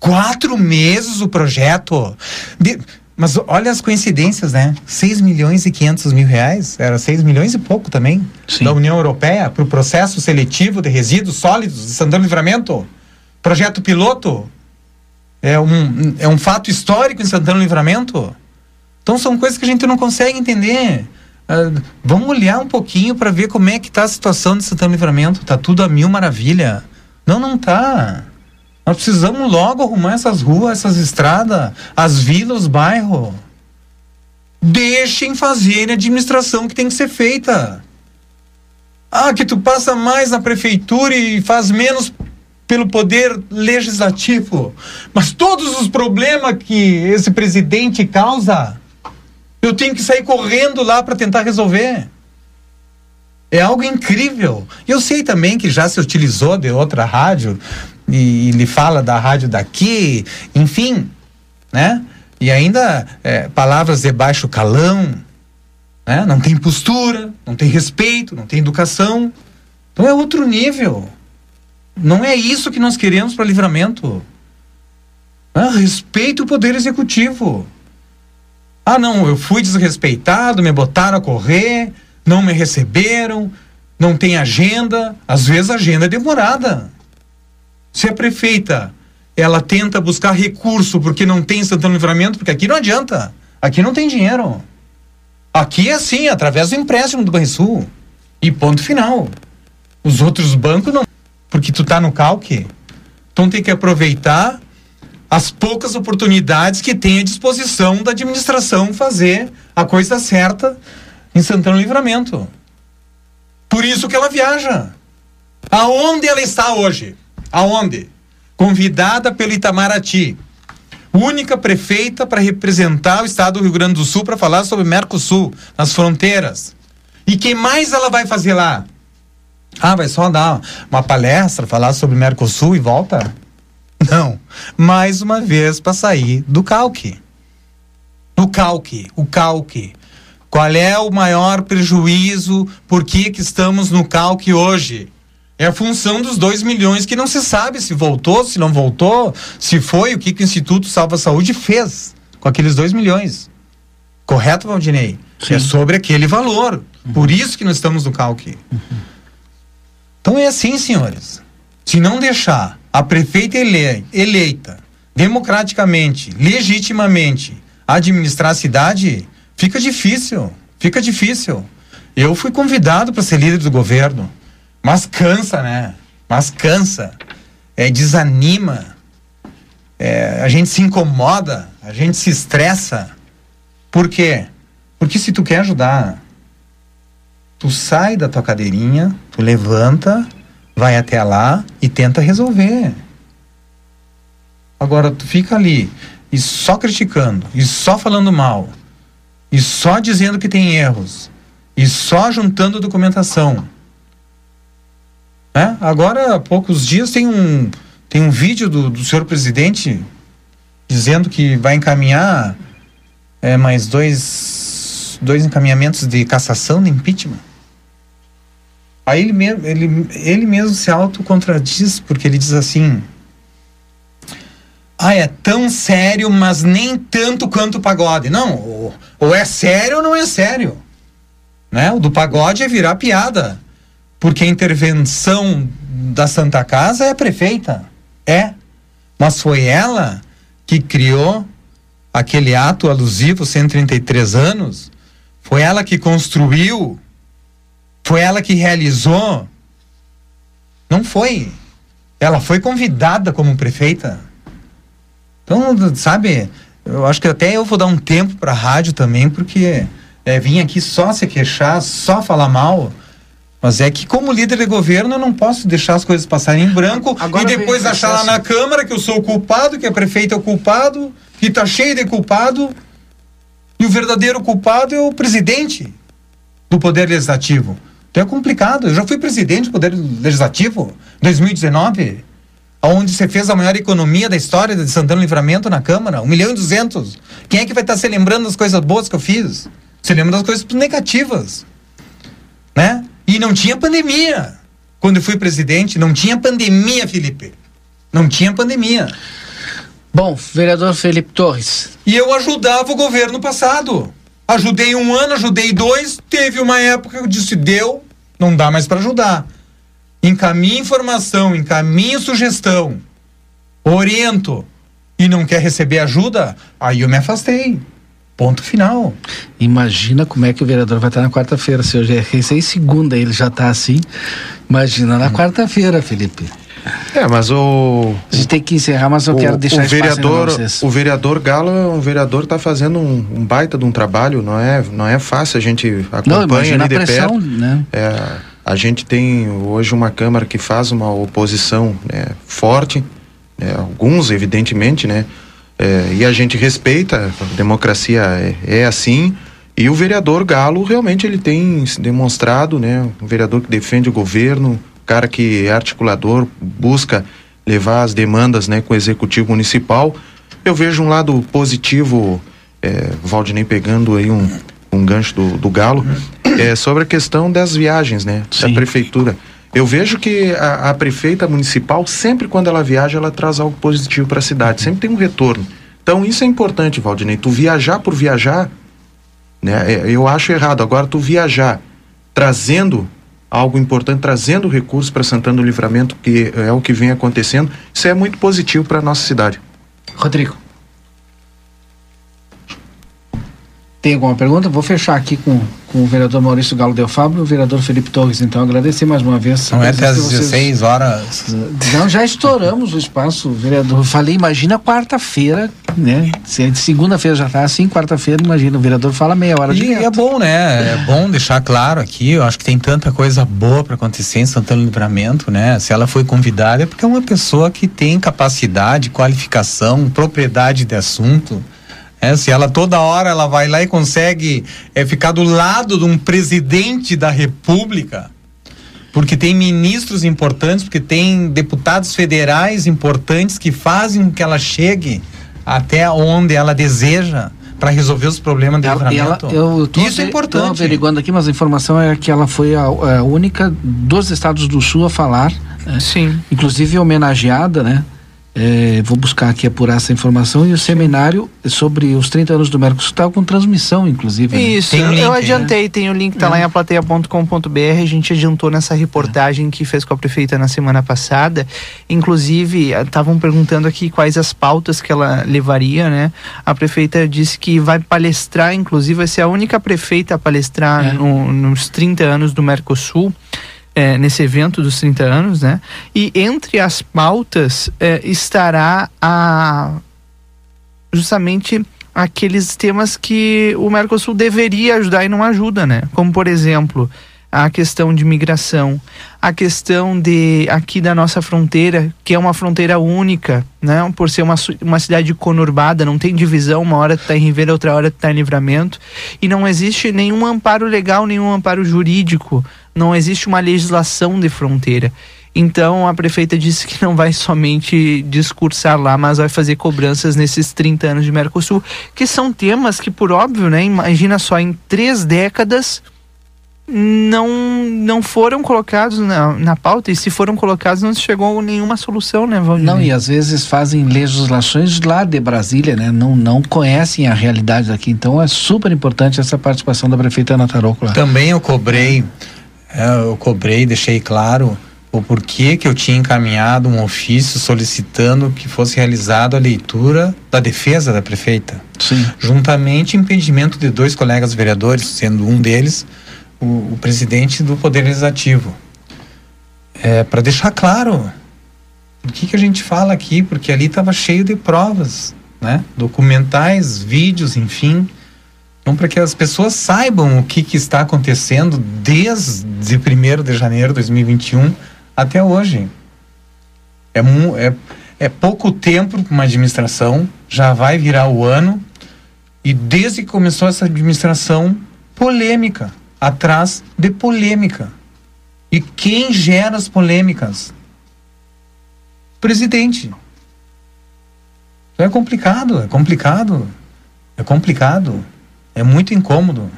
S24: Quatro meses o projeto. De... Mas olha as coincidências, né? 6 milhões e 500 mil reais, era 6 milhões e pouco também, Sim. da União Europeia para o processo seletivo de resíduos sólidos de Santana Livramento. Projeto piloto, é um, é um fato histórico em Santana Livramento. Então são coisas que a gente não consegue entender. Uh, vamos olhar um pouquinho para ver como é que está a situação de Santana Livramento. Tá tudo a mil maravilha. Não, não tá. Nós precisamos logo arrumar essas ruas, essas estradas, as vilas, os bairros. Deixem fazer a administração que tem que ser feita. Ah, que tu passa mais na prefeitura e faz menos pelo poder legislativo. Mas todos os problemas que esse presidente causa, eu tenho que sair correndo lá para tentar resolver. É algo incrível. Eu sei também que já se utilizou de outra rádio e, ele fala da rádio daqui, enfim, né? E ainda é, palavras de baixo calão, né? Não tem postura, não tem respeito, não tem educação. Então é outro nível. Não é isso que nós queremos para livramento. Ah, o poder executivo. Ah, não, eu fui desrespeitado, me botaram a correr, não me receberam, não tem agenda. Às vezes a agenda é demorada. Se a prefeita ela tenta buscar recurso porque não tem Santana Livramento, porque aqui não adianta. Aqui não tem dinheiro. Aqui é assim, através do empréstimo do Banrisul. E ponto final. Os outros bancos não. Porque tu tá no calque. Então tem que aproveitar as poucas oportunidades que tem à disposição da administração fazer a coisa certa em Santana Livramento. Por isso que ela viaja. Aonde ela está hoje? Aonde? Convidada pelo Itamaraty. Única prefeita para representar o estado do Rio Grande do Sul para falar sobre Mercosul, nas fronteiras. E quem mais ela vai fazer lá? Ah, vai só dar uma palestra, falar sobre Mercosul e volta? Não. Mais uma vez para sair do calque. Do calque, o calque. Qual é o maior prejuízo? Por que, que estamos no calque hoje? É a função dos 2 milhões que não se sabe se voltou, se não voltou, se foi, o que, que o Instituto Salva Saúde fez com aqueles 2 milhões. Correto, Valdinei? Sim. É sobre aquele valor. Uhum. Por isso que nós estamos no calque. Uhum. Então é assim, senhores. Se não deixar a prefeita ele eleita democraticamente, legitimamente, administrar a cidade, fica difícil. Fica difícil. Eu fui convidado para ser líder do governo, mas cansa, né? Mas cansa. É, desanima. É, a gente se incomoda, a gente se estressa. Por quê? Porque se tu quer ajudar, tu sai da tua cadeirinha, tu levanta, vai até lá e tenta resolver. Agora tu fica ali e só criticando, e só falando mal, e só dizendo que tem erros, e só juntando documentação. É? Agora, há poucos dias, tem um, tem um vídeo do, do senhor presidente dizendo que vai encaminhar é, mais dois, dois encaminhamentos de cassação, de impeachment. Aí ele, mesmo, ele, ele mesmo se autocontradiz, porque ele diz assim: Ah, é tão sério, mas nem tanto quanto o pagode. Não, ou, ou é sério ou não é sério. Né? O do pagode é virar piada. Porque a intervenção da Santa Casa é a prefeita. É. Mas foi ela que criou aquele ato alusivo 133 anos. Foi ela que construiu foi ela que realizou? Não foi. Ela foi convidada como prefeita. Então, sabe, eu acho que até eu vou dar um tempo para a rádio também, porque é, vim aqui só se queixar, só falar mal. Mas é que, como líder de governo, eu não posso deixar as coisas passarem em branco Agora e depois achar lá na Câmara que eu sou o culpado, que a prefeita é o culpado, que está cheio de culpado. E o verdadeiro culpado é o presidente do Poder Legislativo. Então é complicado. Eu já fui presidente do Poder Legislativo em 2019, onde você fez a maior economia da história de Santana Livramento na Câmara, 1 milhão e 200. Quem é que vai estar se lembrando das coisas boas que eu fiz? Se lembra das coisas negativas. Né? E não tinha pandemia. Quando eu fui presidente, não tinha pandemia, Felipe. Não tinha pandemia.
S2: Bom, vereador Felipe Torres.
S24: E eu ajudava o governo passado. Ajudei um ano, ajudei dois, teve uma época que eu disse, deu, não dá mais para ajudar. Encaminhe informação, encaminhe sugestão, oriento e não quer receber ajuda, aí eu me afastei. Ponto final.
S2: Imagina como é que o vereador vai estar na quarta-feira. Se hoje é recém segunda, ele já está assim. Imagina na hum. quarta-feira, Felipe.
S25: É, mas o.
S2: A gente tem que encerrar, mas eu
S25: o,
S2: quero deixar
S25: o vereador, O vereador Galo é um vereador que está fazendo um, um, baita de um trabalho, não é, não é fácil, a gente acompanha não, ali de pressão, perto. Né? É, a gente tem hoje uma Câmara que faz uma oposição né, forte, né, alguns, evidentemente, né? É, e a gente respeita, a democracia é, é assim. E o vereador Galo realmente ele tem demonstrado, né, um vereador que defende o governo, cara que é articulador, busca levar as demandas né, com o executivo municipal. Eu vejo um lado positivo, é, Valdinei pegando aí um, um gancho do, do Galo, é, sobre a questão das viagens né, da prefeitura. Eu vejo que a, a, prefeita municipal, sempre quando ela viaja, ela traz algo positivo para a cidade, sempre tem um retorno. Então isso é importante, Valdinei. Tu viajar por viajar, né, é, eu acho errado. Agora, tu viajar trazendo algo importante, trazendo recursos para Santana do Livramento, que é o que vem acontecendo. Isso é muito positivo para a nossa cidade.
S2: Rodrigo. Tem alguma pergunta? Vou fechar aqui com, com o vereador Maurício Galo Del Fabro e o vereador Felipe Torres. Então, agradecer mais uma vez.
S24: Não é até às
S2: de vocês.
S24: 16 horas.
S2: Não, já estouramos o espaço, vereador. Falei, imagina quarta-feira, né? Se é de segunda-feira já tá assim, quarta-feira, imagina, o vereador fala meia hora
S24: E
S2: direto.
S24: é bom, né? É bom deixar claro aqui. Eu acho que tem tanta coisa boa para acontecer em Santana do Livramento, né? Se ela foi convidada é porque é uma pessoa que tem capacidade, qualificação, propriedade de assunto. É, se ela toda hora ela vai lá e consegue é, ficar do lado de um presidente da República, porque tem ministros importantes, porque tem deputados federais importantes que fazem com que ela chegue até onde ela deseja para resolver os problemas
S2: ela,
S24: livramento. Isso é importante.
S2: averiguando aqui, mas a informação é que ela foi a, a única dos estados do sul a falar. né?
S1: Sim.
S2: Inclusive homenageada, né? É, vou buscar aqui apurar essa informação e o seminário sobre os 30 anos do Mercosul está com transmissão, inclusive. né?
S1: Isso,
S2: Tem um link,
S1: eu
S2: né?
S1: adiantei, tem o link, tá lá em aplateia.com.br, a gente adiantou nessa reportagem que fez com a prefeita na semana passada. Inclusive, estavam perguntando aqui quais as pautas que ela levaria, né? A prefeita disse que vai palestrar, inclusive, vai ser a única prefeita a palestrar no- nos 30 anos do Mercosul. É, nesse evento dos 30 anos, né? E entre as pautas é, estará a justamente aqueles temas que o Mercosul deveria ajudar e não ajuda, né? Como por exemplo, a questão de migração, a questão de aqui da nossa fronteira, que é uma fronteira única, né? Por ser uma, uma cidade conurbada, não tem divisão, uma hora tu tá em Ribeira, outra hora tu tá em Livramento, e não existe nenhum amparo legal, nenhum amparo jurídico, não existe uma legislação de fronteira. Então a prefeita disse que não vai somente discursar lá, mas vai fazer cobranças nesses 30 anos de Mercosul, que são temas que, por óbvio, né? Imagina só, em três décadas não, não foram colocados na, na pauta, e se foram colocados, não se chegou a nenhuma solução, né, Valdir?
S2: Não, e às vezes fazem legislações lá de Brasília, né? Não, não conhecem a realidade daqui. Então é super importante essa participação da prefeita Ana.
S24: Também eu cobrei, eu cobrei, deixei claro o porquê que eu tinha encaminhado um ofício solicitando que fosse realizada a leitura da defesa da prefeita.
S2: Sim.
S24: Juntamente impedimento de dois colegas vereadores, sendo um deles o, o presidente do Poder Legislativo. É, para deixar claro o que, que a gente fala aqui, porque ali estava cheio de provas, né? Documentais, vídeos, enfim. Então, para que as pessoas saibam o que, que está acontecendo desde 1 de janeiro de 2021 até hoje. É, é, é pouco tempo para uma administração, já vai virar o ano, e desde que começou essa administração, polêmica, atrás de polêmica. E quem gera as polêmicas? Presidente. Então é complicado, é complicado, é complicado, é muito incômodo.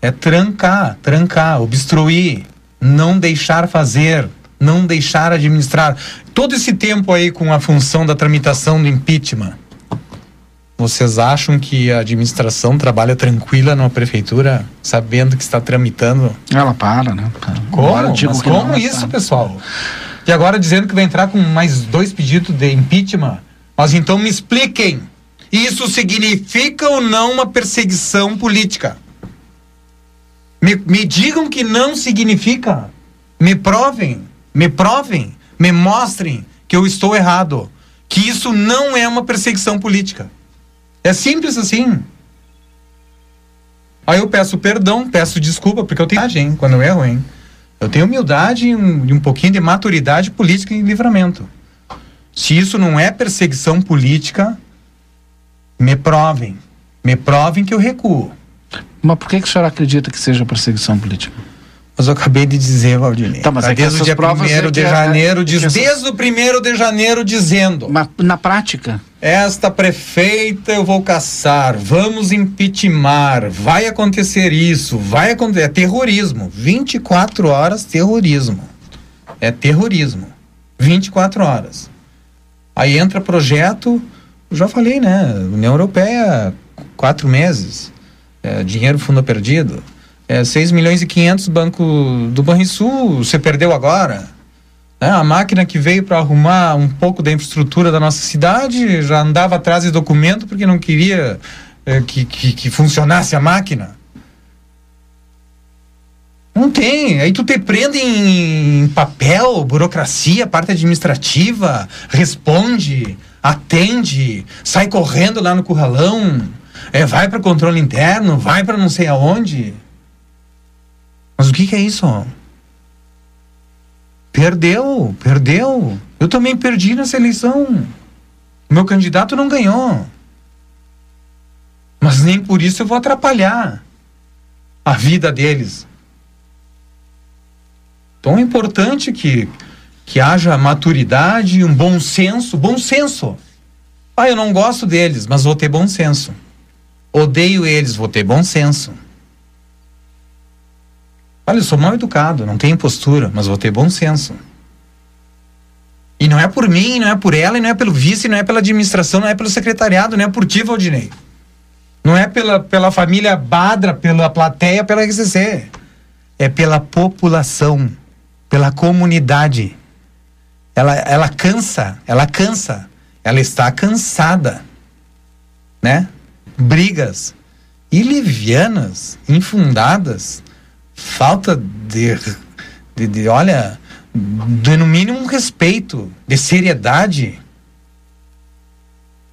S24: É trancar, trancar, obstruir, não deixar fazer, não deixar administrar. Todo esse tempo aí com a função da tramitação do impeachment. Vocês acham que a administração trabalha tranquila numa prefeitura, sabendo que está tramitando?
S2: Ela para, né?
S24: Como?
S2: Que
S24: como
S2: não,
S24: isso,
S2: tá.
S24: pessoal? E agora dizendo que vai entrar com mais dois pedidos de impeachment? Mas então me expliquem. Isso significa ou não uma perseguição política? Me, me digam que não significa. Me provem, me provem, me mostrem que eu estou errado. Que isso não é uma perseguição política. É simples assim. Aí eu peço perdão, peço desculpa, porque eu tenho humildade, hein, quando eu erro, hein? Eu tenho humildade e um, e um pouquinho de maturidade política em livramento. Se isso não é perseguição política, me provem. Me provem que eu recuo.
S2: Mas por que, que o senhor acredita que seja perseguição política?
S24: Mas eu acabei de dizer, Valdir.
S2: Tá, mas é que
S24: desde o dia
S2: provas
S24: 1
S2: é
S24: de
S2: que-
S24: janeiro,
S2: é
S24: diz,
S2: essas-
S24: desde o 1 de janeiro dizendo.
S2: Mas na prática?
S24: Esta prefeita eu vou caçar, vamos impeachment, vai acontecer isso, vai acontecer. É terrorismo. 24 horas, terrorismo. É terrorismo. 24 horas. Aí entra projeto, já falei, né? União Europeia, quatro meses. É, dinheiro fundo perdido. É, 6 milhões e 500 banco do Banrisul, você perdeu agora. É, a máquina que veio para arrumar um pouco da infraestrutura da nossa cidade já andava atrás de documento porque não queria eh, que, que, que funcionasse a máquina. Não tem. Aí tu te prende em papel, burocracia, parte administrativa, responde, atende, sai correndo lá no curralão, é, vai para controle interno, vai para não sei aonde. Mas o que, que é isso? Perdeu, perdeu. Eu também perdi nessa eleição. Meu candidato não ganhou. Mas nem por isso eu vou atrapalhar a vida deles. É importante que, que haja maturidade um bom senso. Bom senso. Ah, eu não gosto deles, mas vou ter bom senso. Odeio eles, vou ter bom senso. Olha, eu sou mal educado, não tenho postura, mas vou ter bom senso. E não é por mim, não é por ela, não é pelo vice, não é pela administração, não é pelo secretariado, não é por ti, Valdinei. Não é pela, pela família Badra, pela plateia, pela RCC. É pela população, pela comunidade. Ela, ela cansa, ela cansa. Ela está cansada. Né? Brigas ilivianas, infundadas, falta de, de, de olha, de no mínimo respeito, de seriedade.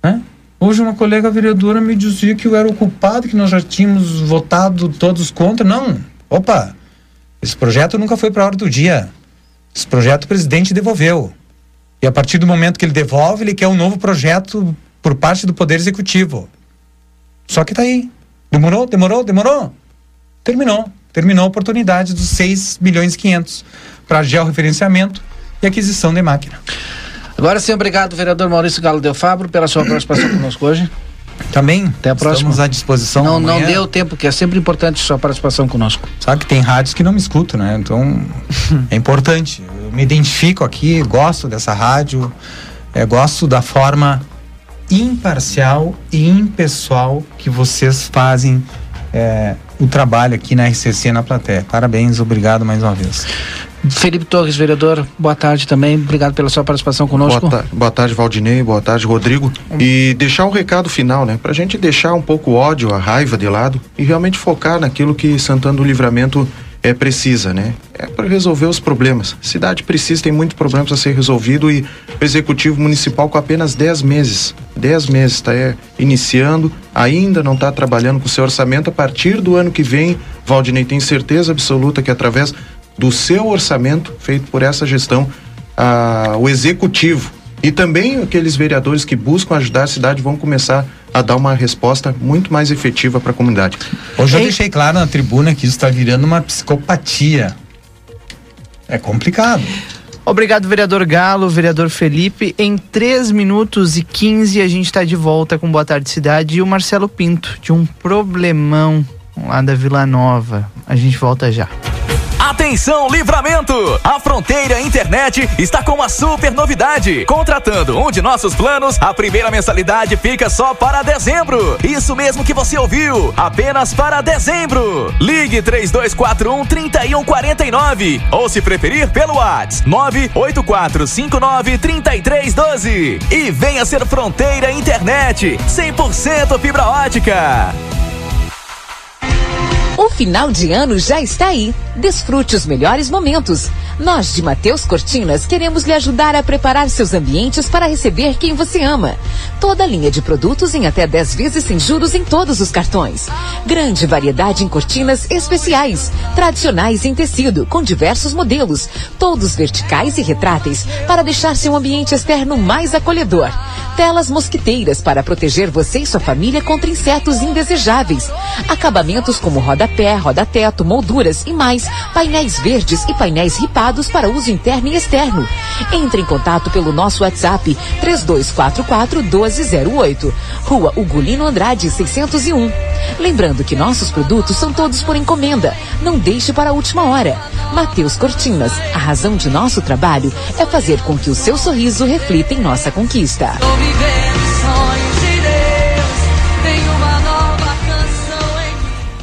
S24: Né? Hoje uma colega vereadora me dizia que eu era o culpado, que nós já tínhamos votado todos contra. Não. Opa, esse projeto nunca foi para a hora do dia. Esse projeto o presidente devolveu. E a partir do momento que ele devolve, ele quer um novo projeto por parte do Poder Executivo. Só que tá aí. Demorou, demorou, demorou. Terminou. Terminou a oportunidade dos 6 milhões e 500 para georreferenciamento e aquisição de máquina.
S2: Agora sim, obrigado, vereador Maurício Galo Del Fabro, pela sua participação conosco hoje.
S24: Também.
S2: Até a próxima.
S24: Estamos à disposição.
S2: Não, não deu tempo, que é sempre importante sua participação conosco.
S24: Sabe que tem rádios que não me escutam, né? Então é importante. Eu me identifico aqui, gosto dessa rádio, é, gosto da forma imparcial e impessoal que vocês fazem é, o trabalho aqui na RCC na plateia. Parabéns, obrigado mais uma vez.
S2: Felipe Torres, vereador, boa tarde também. Obrigado pela sua participação conosco.
S25: Boa, ta- boa tarde, Valdinei. Boa tarde, Rodrigo. E deixar um recado final, né? Pra gente deixar um pouco o ódio, a raiva de lado e realmente focar naquilo que Santana do Livramento é precisa, né? É para resolver os problemas. A cidade precisa, tem muitos problemas a ser resolvido e o executivo municipal com apenas 10 meses, 10 meses está iniciando, ainda não está trabalhando com o seu orçamento. A partir do ano que vem, Valdinei tem certeza absoluta que através do seu orçamento feito por essa gestão, ah, o executivo e também aqueles vereadores que buscam ajudar a cidade vão começar a dar uma resposta muito mais efetiva para a comunidade.
S24: Hoje eu deixei claro na tribuna que isso está virando uma psicopatia. É complicado.
S1: Obrigado, vereador Galo, vereador Felipe. Em 3 minutos e 15 a gente está de volta com Boa Tarde Cidade e o Marcelo Pinto, de um problemão lá da Vila Nova. A gente volta já.
S7: Atenção, livramento! A Fronteira Internet está com uma super novidade. Contratando um de nossos planos, a primeira mensalidade fica só para dezembro. Isso mesmo que você ouviu, apenas para dezembro. Ligue 3241 3149 ou se preferir pelo WhatsApp 98459 3312 e venha ser Fronteira Internet 100% fibra ótica.
S26: O final de ano já está aí. Desfrute os melhores momentos. Nós de Mateus Cortinas queremos lhe ajudar a preparar seus ambientes para receber quem você ama. Toda linha de produtos em até 10 vezes sem juros em todos os cartões. Grande variedade em cortinas especiais, tradicionais em tecido, com diversos modelos, todos verticais e retráteis, para deixar seu ambiente externo mais acolhedor. Telas mosquiteiras para proteger você e sua família contra insetos indesejáveis. Acabamentos como rodapé, roda-teto, molduras e mais. Painéis verdes e painéis ripados para uso interno e externo. Entre em contato pelo nosso WhatsApp 3244 1208. Rua Ugolino Andrade 601. Lembrando que nossos produtos são todos por encomenda. Não deixe para a última hora. Mateus Cortinas, a razão de nosso trabalho é fazer com que o seu sorriso reflita em nossa conquista.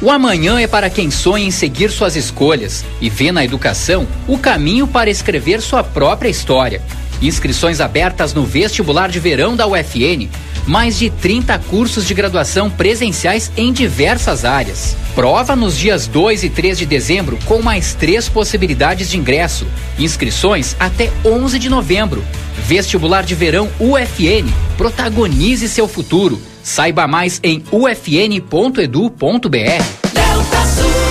S27: O amanhã é para quem sonha em seguir suas escolhas e vê na educação o caminho para escrever sua própria história. Inscrições abertas no vestibular de verão da UFN. mais de 30 cursos de graduação presenciais em diversas áreas. Prova nos dias 2 e 3 de dezembro com mais três possibilidades de ingresso. Inscrições até 11 de novembro. Vestibular de verão UFN. Protagonize seu futuro. Saiba mais em ufn.edu.br.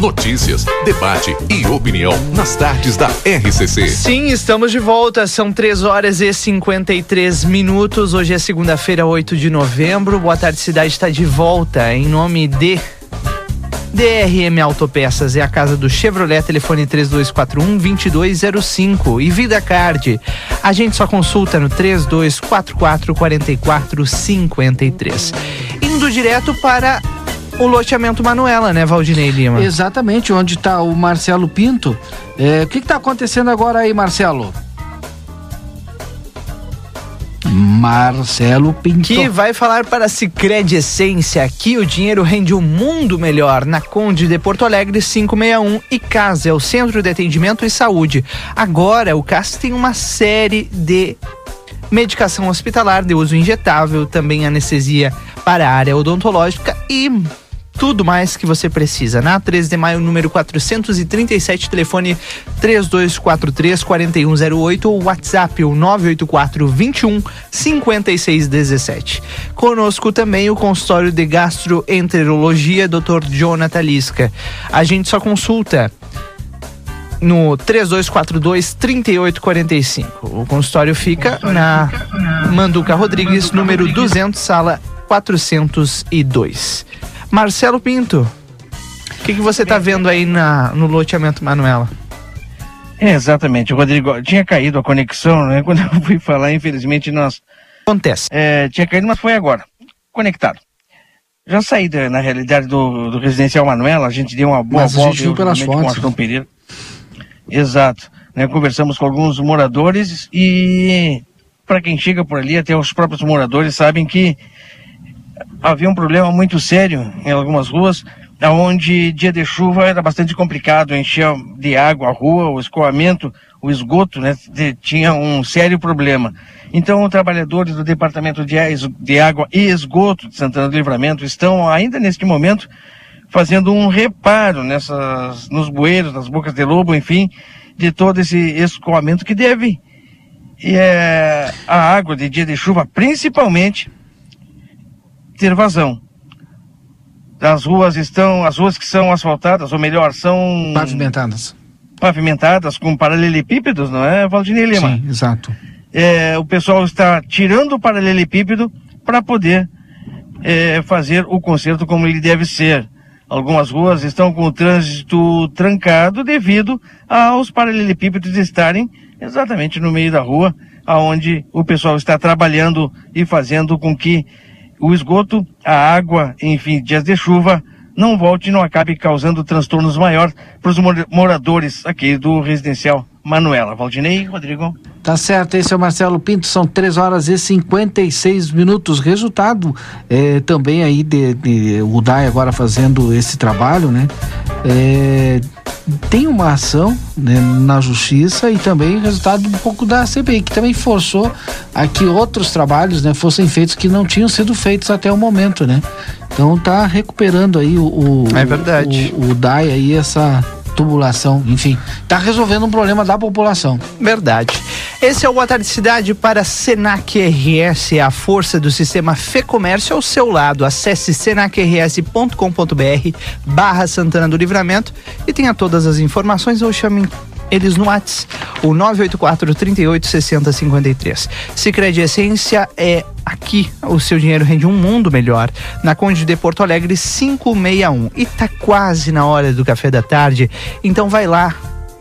S5: Notícias, debate e opinião nas tardes da RCC.
S1: Sim, estamos de volta. São 3 horas e 53 minutos. Hoje é segunda-feira, 8 de novembro. Boa tarde, cidade está de volta. Em nome de DRM Autopeças é a casa do Chevrolet, telefone 3241-2205 e Vida Card. A gente só consulta no 3244-4453. Indo direto para o loteamento Manuela, né, Valdinei Lima?
S2: Exatamente, onde está o Marcelo Pinto. É, o que está acontecendo agora aí, Marcelo? Marcelo Pinto.
S1: Que vai falar para a Cicred Essência. Aqui o dinheiro rende um mundo melhor. Na Conde de Porto Alegre 561 e CAS é o Centro de Atendimento e Saúde. Agora o CAS tem uma série de medicação hospitalar de uso injetável, também anestesia para a área odontológica e tudo mais que você precisa. Na 13 de maio, número 437, telefone 3243 4108 ou WhatsApp o 984 21 5617. Conosco também o consultório de gastroenterologia Dr. Jonathan Lisca. A gente só consulta no 3242 3845. O consultório fica na Manduca Rodrigues, número 200, sala 402. Marcelo Pinto, o que, que você está vendo aí na, no loteamento Manuela?
S3: É, exatamente, Rodrigo. Tinha caído a conexão, né? Quando eu fui falar, infelizmente nós.
S1: Acontece.
S3: É, tinha caído, mas foi agora. Conectado. Já saí da, na realidade do, do residencial Manuela, a gente deu uma boa
S2: Mas a
S3: volta.
S2: gente viu pelas
S3: com
S2: fotos.
S3: Aston Pereira. Exato. Né? Conversamos com alguns moradores e para quem chega por ali, até os próprios moradores sabem que havia um problema muito sério em algumas ruas, onde dia de chuva era bastante complicado, encher de água a rua, o escoamento, o esgoto, né, tinha um sério problema. Então, trabalhadores do Departamento de Água e Esgoto de Santana do Livramento estão ainda neste momento fazendo um reparo nessas, nos bueiros, nas bocas de lobo, enfim, de todo esse escoamento que deve e é, a água de dia de chuva, principalmente, ter vazão. As ruas estão, as ruas que são asfaltadas, ou melhor, são
S2: Pavimentadas.
S3: pavimentadas com paralelepípedos, não é, Valdinei Lima?
S2: Sim, exato.
S3: É, o pessoal está tirando o paralelepípedo para poder é, fazer o conserto como ele deve ser. Algumas ruas estão com o trânsito trancado devido aos paralelepípedos estarem exatamente no meio da rua, aonde o pessoal está trabalhando e fazendo com que o esgoto, a água, enfim, dias de chuva, não volte e não acabe causando transtornos maiores para os mor- moradores aqui do residencial Manuela. Valdinei, Rodrigo.
S2: Tá certo, esse é o Marcelo Pinto, são 3 horas e 56 minutos. Resultado é, também aí de, de o DAI agora fazendo esse trabalho, né? É, tem uma ação né, na justiça e também resultado um pouco da CPI, que também forçou a que outros trabalhos né, fossem feitos que não tinham sido feitos até o momento, né? Então tá recuperando aí o, o
S1: É verdade.
S2: o, o DAI aí essa tubulação, enfim, tá resolvendo um problema da população.
S1: Verdade. Esse é o Boa Tarde Cidade para Senac RS, a força do sistema Fê Comércio ao seu lado. Acesse senacrs.com.br barra Santana do Livramento e tenha todas as informações ou chame eles no WhatsApp, o 984 38 60 53. Sicredi Essência é aqui, o seu dinheiro rende um mundo melhor. Na Conde de Porto Alegre 561. E tá quase na hora do café da tarde, então vai lá.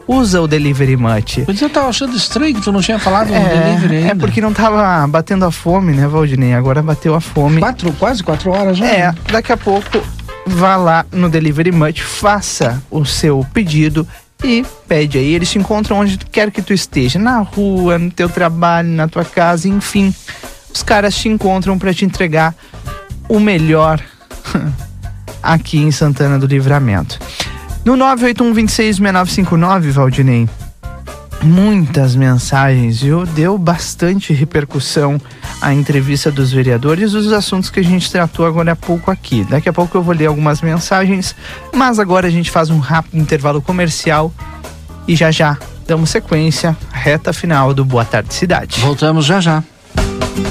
S1: Usa o Delivery Much.
S2: Mas eu tava achando estranho que tu não tinha falado no delivery ainda.
S1: É porque não tava batendo a fome, né, Valdinei? Agora bateu a fome.
S2: Quatro, quase quatro horas já.
S1: É, daqui a pouco vá lá no Delivery Much, faça o seu pedido e pede aí. Eles te encontram onde quer que tu esteja, na rua, no teu trabalho, na tua casa, enfim. Os caras te encontram para te entregar o melhor aqui em Santana do Livramento. No 981266959, Valdinei, muitas mensagens, viu? Deu bastante repercussão a entrevista dos vereadores os assuntos que a gente tratou agora há pouco aqui. Daqui a pouco eu vou ler algumas mensagens, mas agora a gente faz um rápido intervalo comercial e já já damos sequência, reta final do Boa Tarde Cidade.
S2: Voltamos já já.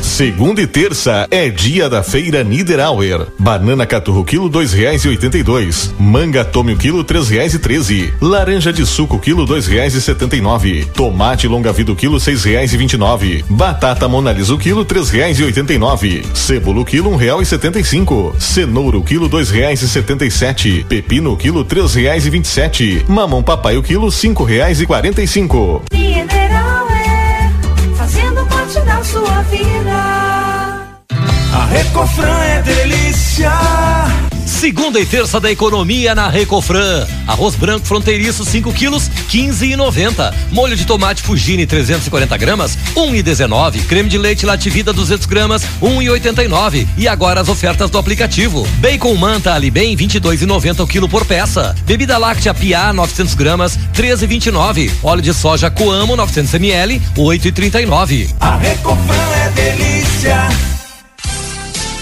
S28: Segunda e terça é dia da feira Niederauer. Banana caturro quilo dois reais e oitenta e dois. Manga tome o quilo três reais e treze. Laranja de suco quilo dois reais e setenta e nove. Tomate longa vida quilo seis reais e vinte e nove. Batata monalisa o quilo três reais e oitenta e nove. Cebola quilo um real e setenta e cinco. Cenoura quilo dois reais e setenta e sete. Pepino quilo três reais e vinte e sete. Mamão papai o quilo cinco reais e quarenta e cinco.
S18: Parte da sua vida.
S29: A Recofran é delícia. Segunda e terça da economia na Recofran. Arroz branco fronteiriço 5 quilos, 15,90. Molho de tomate Fugini 340 gramas, 1,19. Creme de leite Lativida 200 gramas, 1,89. E agora as ofertas do aplicativo. Bacon manta ali bem 22,90 o quilo por peça. Bebida láctea Pia 900 gramas, 13,29. Óleo de soja Coamo 900 ml, 8,39. A Recofran é delícia.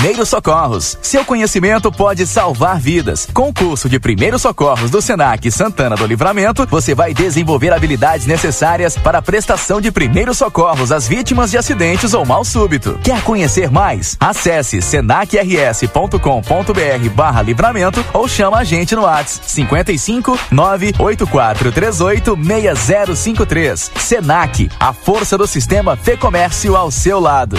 S7: Primeiros Socorros. Seu conhecimento pode salvar vidas. Com o curso de Primeiros Socorros do Senac Santana do Livramento, você vai desenvolver habilidades necessárias para a prestação de primeiros socorros às vítimas de acidentes ou mal súbito. Quer conhecer mais? Acesse senacrs.com.br barra livramento ou chama a gente no WhatsApp 55 98438 6053. Senac, a força do sistema Fê Comércio ao seu lado.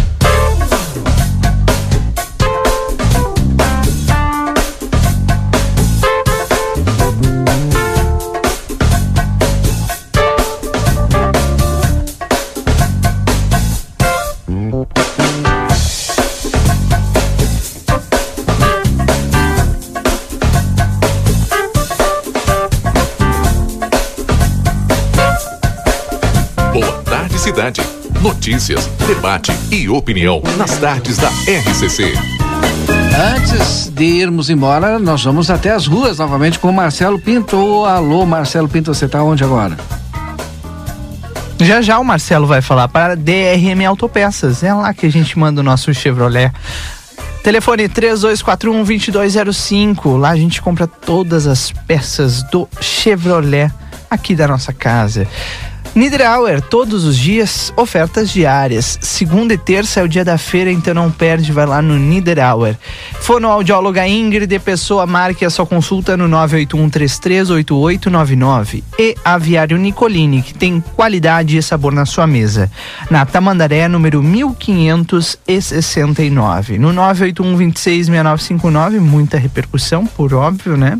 S5: Notícias, debate e opinião nas tardes da RCC.
S2: Antes de irmos embora, nós vamos até as ruas novamente com o Marcelo Pinto. Alô, Marcelo Pinto, você tá onde agora?
S1: Já já o Marcelo vai falar para DRM Autopeças. É lá que a gente manda o nosso Chevrolet. Telefone 3241-2205. Lá a gente compra todas as peças do Chevrolet aqui da nossa casa. Niederauer, todos os dias, ofertas diárias. Segunda e terça é o dia da feira, então não perde, vai lá no Niederauer. Fonoaudióloga Ingrid Pessoa, marque a sua consulta no 981338899. E Aviário Nicolini, que tem qualidade e sabor na sua mesa. Na Tamandaré, número 1569. No 981266959, muita repercussão, por óbvio, né?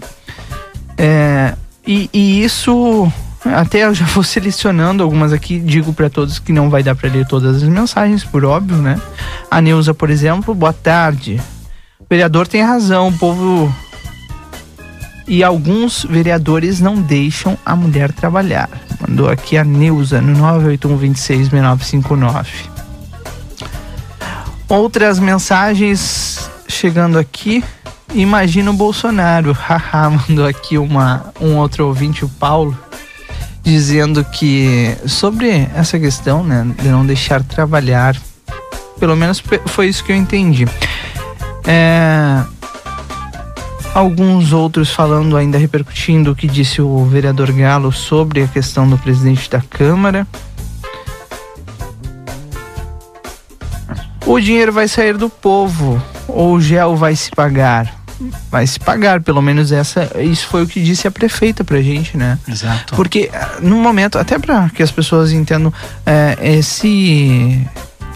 S1: É, e, e isso até eu já vou selecionando algumas aqui, digo para todos que não vai dar para ler todas as mensagens, por óbvio, né? A Neuza, por exemplo, boa tarde. O vereador tem razão, o povo e alguns vereadores não deixam a mulher trabalhar. Mandou aqui a Neuza no 981266959. Outras mensagens chegando aqui. Imagina o Bolsonaro. Haha, mandou aqui uma, um outro ouvinte, o Paulo dizendo que sobre essa questão, né, de não deixar trabalhar, pelo menos foi isso que eu entendi. É, alguns outros falando ainda repercutindo o que disse o vereador Galo sobre a questão do presidente da Câmara. O dinheiro vai sair do povo ou o gel vai se pagar? Vai se pagar, pelo menos essa, isso foi o que disse a prefeita pra gente, né?
S2: Exato.
S1: Porque no momento, até para que as pessoas entendam, é, esse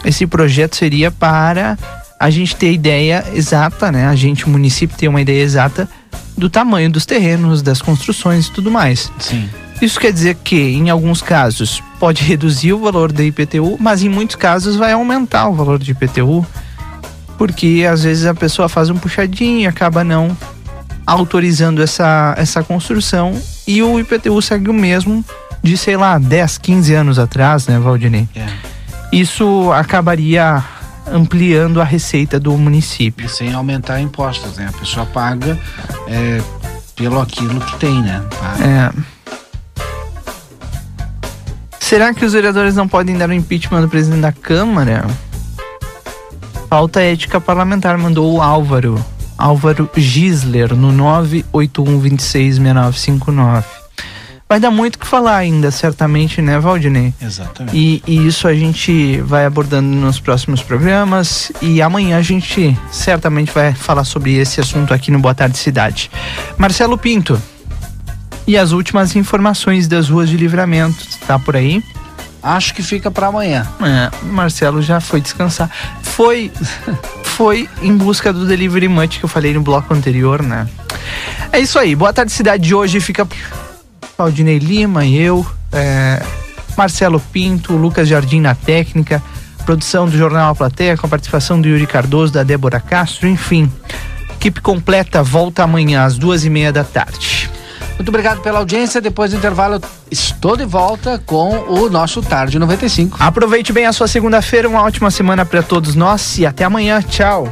S1: esse projeto seria para a gente ter ideia exata, né? A gente, o município, ter uma ideia exata do tamanho dos terrenos, das construções e tudo mais.
S2: Sim.
S1: Isso quer dizer que, em alguns casos, pode reduzir o valor da IPTU, mas em muitos casos vai aumentar o valor de IPTU porque às vezes a pessoa faz um puxadinho e acaba não autorizando essa, essa construção e o IPTU segue o mesmo de, sei lá, 10, 15 anos atrás, né, Valdinei?
S2: É.
S1: Isso acabaria ampliando a receita do município.
S2: E sem aumentar impostos, né? A pessoa paga é, pelo aquilo que tem, né? Paga.
S1: É. Será que os vereadores não podem dar o impeachment do presidente da Câmara? Falta ética parlamentar, mandou o Álvaro. Álvaro Gisler, no 981266959. Vai dar muito o que falar ainda, certamente, né, Valdinei?
S2: Exatamente.
S1: E, e isso a gente vai abordando nos próximos programas. E amanhã a gente certamente vai falar sobre esse assunto aqui no Boa Tarde Cidade. Marcelo Pinto. E as últimas informações das ruas de livramento. Tá por aí?
S2: Acho que fica para amanhã.
S1: É, Marcelo já foi descansar. Foi, foi em busca do Delivery Much que eu falei no bloco anterior, né? É isso aí. Boa tarde, cidade de hoje. Fica Claudinei Lima e eu, é, Marcelo Pinto, Lucas Jardim na técnica, produção do Jornal A Plateia, com a participação do Yuri Cardoso, da Débora Castro, enfim. Equipe completa volta amanhã às duas e meia da tarde.
S2: Muito obrigado pela audiência. Depois do intervalo, estou de volta com o nosso Tarde 95.
S1: Aproveite bem a sua segunda-feira, uma ótima semana para todos nós e até amanhã. Tchau.